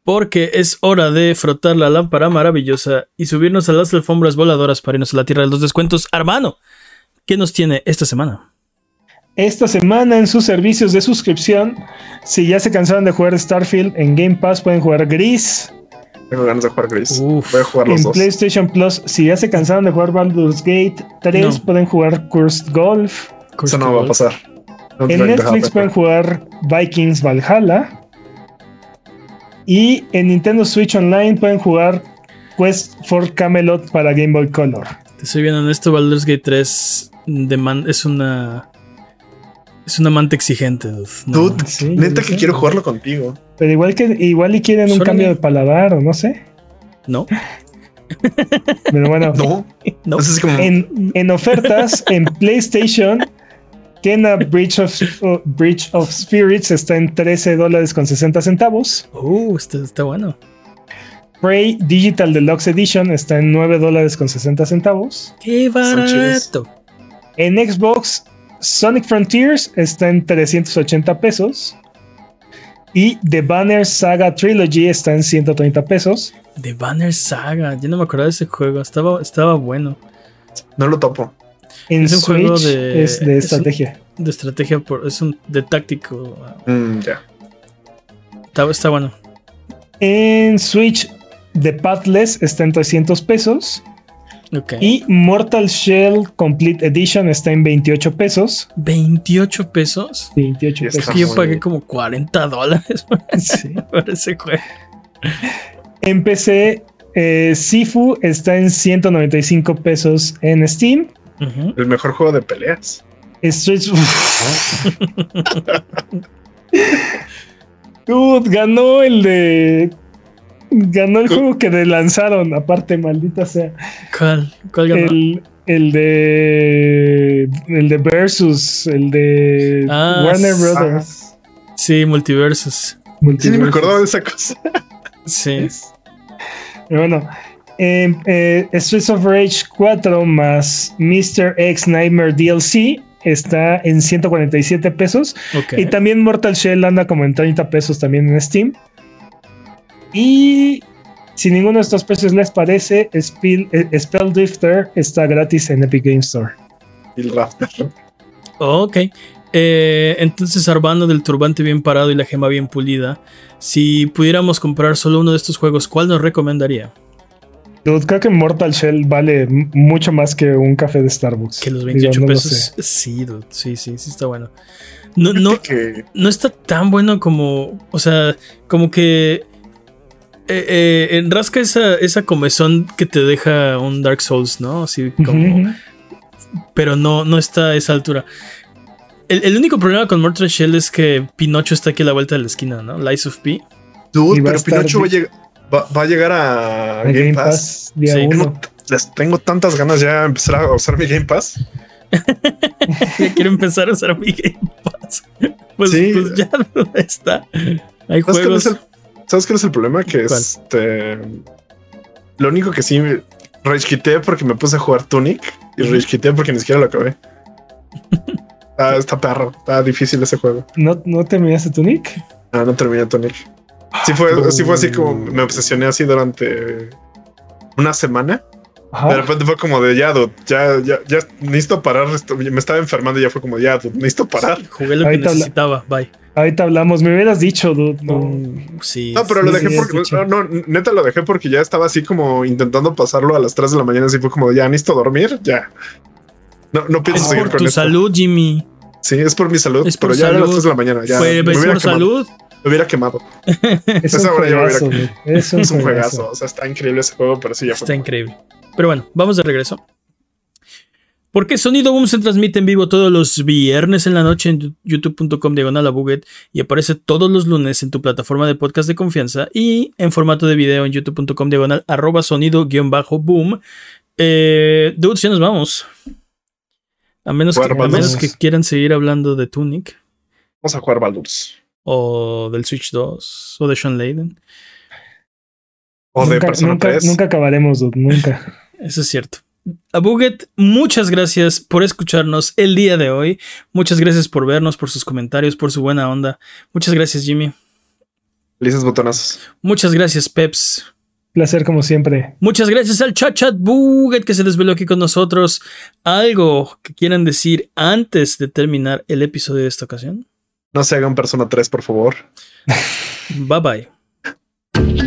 Speaker 1: Porque es hora de frotar la lámpara maravillosa y subirnos a las alfombras voladoras para irnos a la tierra de los descuentos. Hermano, ¿qué nos tiene esta semana?
Speaker 2: Esta semana en sus servicios de suscripción. Si ya se cansaron de jugar Starfield, en Game Pass pueden jugar Gris.
Speaker 3: Tengo ganas de jugar Gris. Voy a jugar los
Speaker 2: en PlayStation Plus, si ya se cansaron de jugar Baldur's Gate 3, pueden jugar Cursed Golf.
Speaker 3: Eso no va a pasar.
Speaker 2: en Netflix pueden jugar Vikings Valhalla. Y en Nintendo Switch Online pueden jugar Quest for Camelot para Game Boy Color.
Speaker 1: Te soy bien honesto, Baldur's Gate 3 es una es un amante exigente,
Speaker 3: dude. neta que quiero jugarlo contigo.
Speaker 2: Pero igual que igual y quieren un cambio de paladar o no sé.
Speaker 1: No. [LAUGHS]
Speaker 2: Pero bueno.
Speaker 3: No. [LAUGHS]
Speaker 2: En, ofertas en [LAUGHS] PlayStation, Kena Bridge of, Bridge of Spirits está en 13 dólares con 60 centavos.
Speaker 1: Uh, está, está bueno.
Speaker 2: Prey Digital Deluxe Edition está en 9 dólares con 60 centavos.
Speaker 1: ¡Qué barato!
Speaker 2: En Xbox, Sonic Frontiers está en 380 pesos. Y The Banner Saga Trilogy está en 130 pesos.
Speaker 1: The Banner Saga, yo no me acuerdo de ese juego, estaba, estaba bueno.
Speaker 3: No lo topo.
Speaker 2: En es un juego de, es de estrategia.
Speaker 1: de estrategia, por, es un de táctico.
Speaker 3: Mm, ya.
Speaker 1: Está, bueno.
Speaker 2: En Switch, The Pathless está en 300 pesos.
Speaker 1: Okay.
Speaker 2: Y Mortal Shell Complete Edition está en 28 pesos.
Speaker 1: ¿28 pesos?
Speaker 2: 28 pesos.
Speaker 1: yo pagué como 40 dólares [LAUGHS] [LAUGHS] por ese juego.
Speaker 2: En PC, eh, Sifu está en 195 pesos en Steam.
Speaker 3: El mejor juego de peleas.
Speaker 2: Street [LAUGHS] Dude, ganó el de. Ganó el juego que lanzaron, aparte, maldita sea.
Speaker 1: ¿Cuál? ¿Cuál ganó?
Speaker 2: El, el de. El de Versus, el de
Speaker 1: Ah,
Speaker 2: Warner
Speaker 1: sí.
Speaker 2: Brothers.
Speaker 1: Sí, Multiversus.
Speaker 3: Sí, ni me
Speaker 2: Multiversus.
Speaker 3: acordaba de esa cosa. [LAUGHS]
Speaker 1: Sí.
Speaker 2: Pero bueno, eh, eh, Streets of Rage 4 más Mr. X Nightmare DLC está en 147 pesos.
Speaker 1: Ok.
Speaker 2: Y también Mortal Shell anda como en 30 pesos también en Steam. Y si ninguno de estos precios les parece, Spell, eh, Spell Drifter está gratis en Epic Game Store.
Speaker 3: Y el Rafter.
Speaker 1: Ok. Eh, entonces, Arbano del turbante bien parado y la gema bien pulida. Si pudiéramos comprar solo uno de estos juegos, ¿cuál nos recomendaría?
Speaker 2: Dude, creo que Mortal Shell vale mucho más que un café de Starbucks.
Speaker 1: Que los
Speaker 2: Digo,
Speaker 1: 28
Speaker 2: no lo
Speaker 1: pesos. Sí, dude, sí, sí, sí está bueno. No, no, no está tan bueno como. O sea, como que. Eh, eh, en rasca esa, esa comezón que te deja un Dark Souls, ¿no? Así como. Pero no, no está a esa altura. El, el único problema con Mortal Shell es que Pinocho está aquí a la vuelta de la esquina, ¿no? Lies of P.
Speaker 3: Dude, pero Pinocho va a, lleg- va- va a llegar a,
Speaker 2: A
Speaker 3: Game, Pass.
Speaker 2: día
Speaker 1: Sí.
Speaker 2: uno.
Speaker 3: Tengo, les tengo tantas ganas ya de empezar a usar mi Game Pass. [LAUGHS]
Speaker 1: Ya quiero empezar a usar mi Game Pass. Pues,
Speaker 3: Sí.
Speaker 1: pues ya está. Hay
Speaker 3: ¿Sabes cuál,
Speaker 1: juegos.
Speaker 3: es el, ¿Sabes cuál es el problema? Que
Speaker 1: ¿Cuál?
Speaker 3: este. Lo único que sí me rage quité porque me puse a jugar Tunic y rage quité porque ni siquiera lo acabé. [LAUGHS] Ah, está perro, está difícil ese juego.
Speaker 2: ¿No, ¿No terminaste tu nick?
Speaker 3: Ah, no terminé Tunic. Sí fue, sí fue así como me obsesioné así durante una semana.
Speaker 2: Ajá.
Speaker 3: De repente fue como de ya, dude, ya, ya, ya necesito parar. esto- Me estaba enfermando y ya fue como ya, dude, necesito parar.
Speaker 1: Jugué lo que necesitaba. Bye.
Speaker 2: Ahorita hablamos. Me hubieras dicho, dude. No.
Speaker 1: Sí.
Speaker 3: No, pero lo dejé
Speaker 2: sí,
Speaker 3: porque, no, no, neta lo dejé porque ya estaba así como intentando pasarlo a las 3 de la mañana. Así fue como ya necesito dormir, ya. No, no pienso
Speaker 1: Es
Speaker 3: seguir
Speaker 1: por
Speaker 3: con
Speaker 1: tu
Speaker 3: esto.
Speaker 1: salud, Jimmy.
Speaker 3: Sí, es por mi salud,
Speaker 1: Es por
Speaker 3: pero ya era las
Speaker 1: salud.
Speaker 3: 3 de la mañana. Ya
Speaker 1: Pues,
Speaker 3: me
Speaker 1: ¿ves
Speaker 3: hubiera
Speaker 1: por
Speaker 3: quemado.
Speaker 1: salud?
Speaker 3: Me hubiera quemado. [LAUGHS]
Speaker 2: Es un
Speaker 3: Esa hora ya me hubiera-
Speaker 2: juegazo, dude. Es un,
Speaker 3: Es un
Speaker 2: juegazo.
Speaker 3: juegazo. O sea, está increíble ese juego, pero sí ya
Speaker 1: Está
Speaker 3: fue.
Speaker 1: increíble. Pero bueno, vamos de regreso. Porque Sonido Boom se transmite en vivo todos los viernes en la noche en youtube.com diagonal a Buget y aparece todos los lunes en tu plataforma de podcast de confianza y en formato de video en youtube.com diagonal arroba sonido guion bajo boom. Eh, dudes, ya nos vamos. A menos, que,
Speaker 3: Bueno,
Speaker 1: a menos
Speaker 2: vamos.
Speaker 1: que quieran seguir hablando de Tunic
Speaker 3: Vamos a jugar Baldur's.
Speaker 1: o del Switch 2 o de Sean Layden.
Speaker 3: O de
Speaker 2: nunca,
Speaker 3: Persona
Speaker 2: nunca,
Speaker 3: 3.
Speaker 2: nunca acabaremos, dude. Nunca.
Speaker 1: Eso es cierto. A Buget, muchas gracias por escucharnos el día de hoy. Muchas gracias por vernos, por sus comentarios, por su buena onda. Muchas gracias, Jimmy.
Speaker 3: Felices botonazos.
Speaker 1: Muchas gracias, Peps.
Speaker 2: Placer como siempre.
Speaker 1: Muchas gracias al chat chat Buget que se desveló aquí con nosotros. ¿Algo que quieran decir antes de terminar el episodio de esta ocasión?
Speaker 3: No se hagan Persona 3, por favor.
Speaker 1: Bye bye.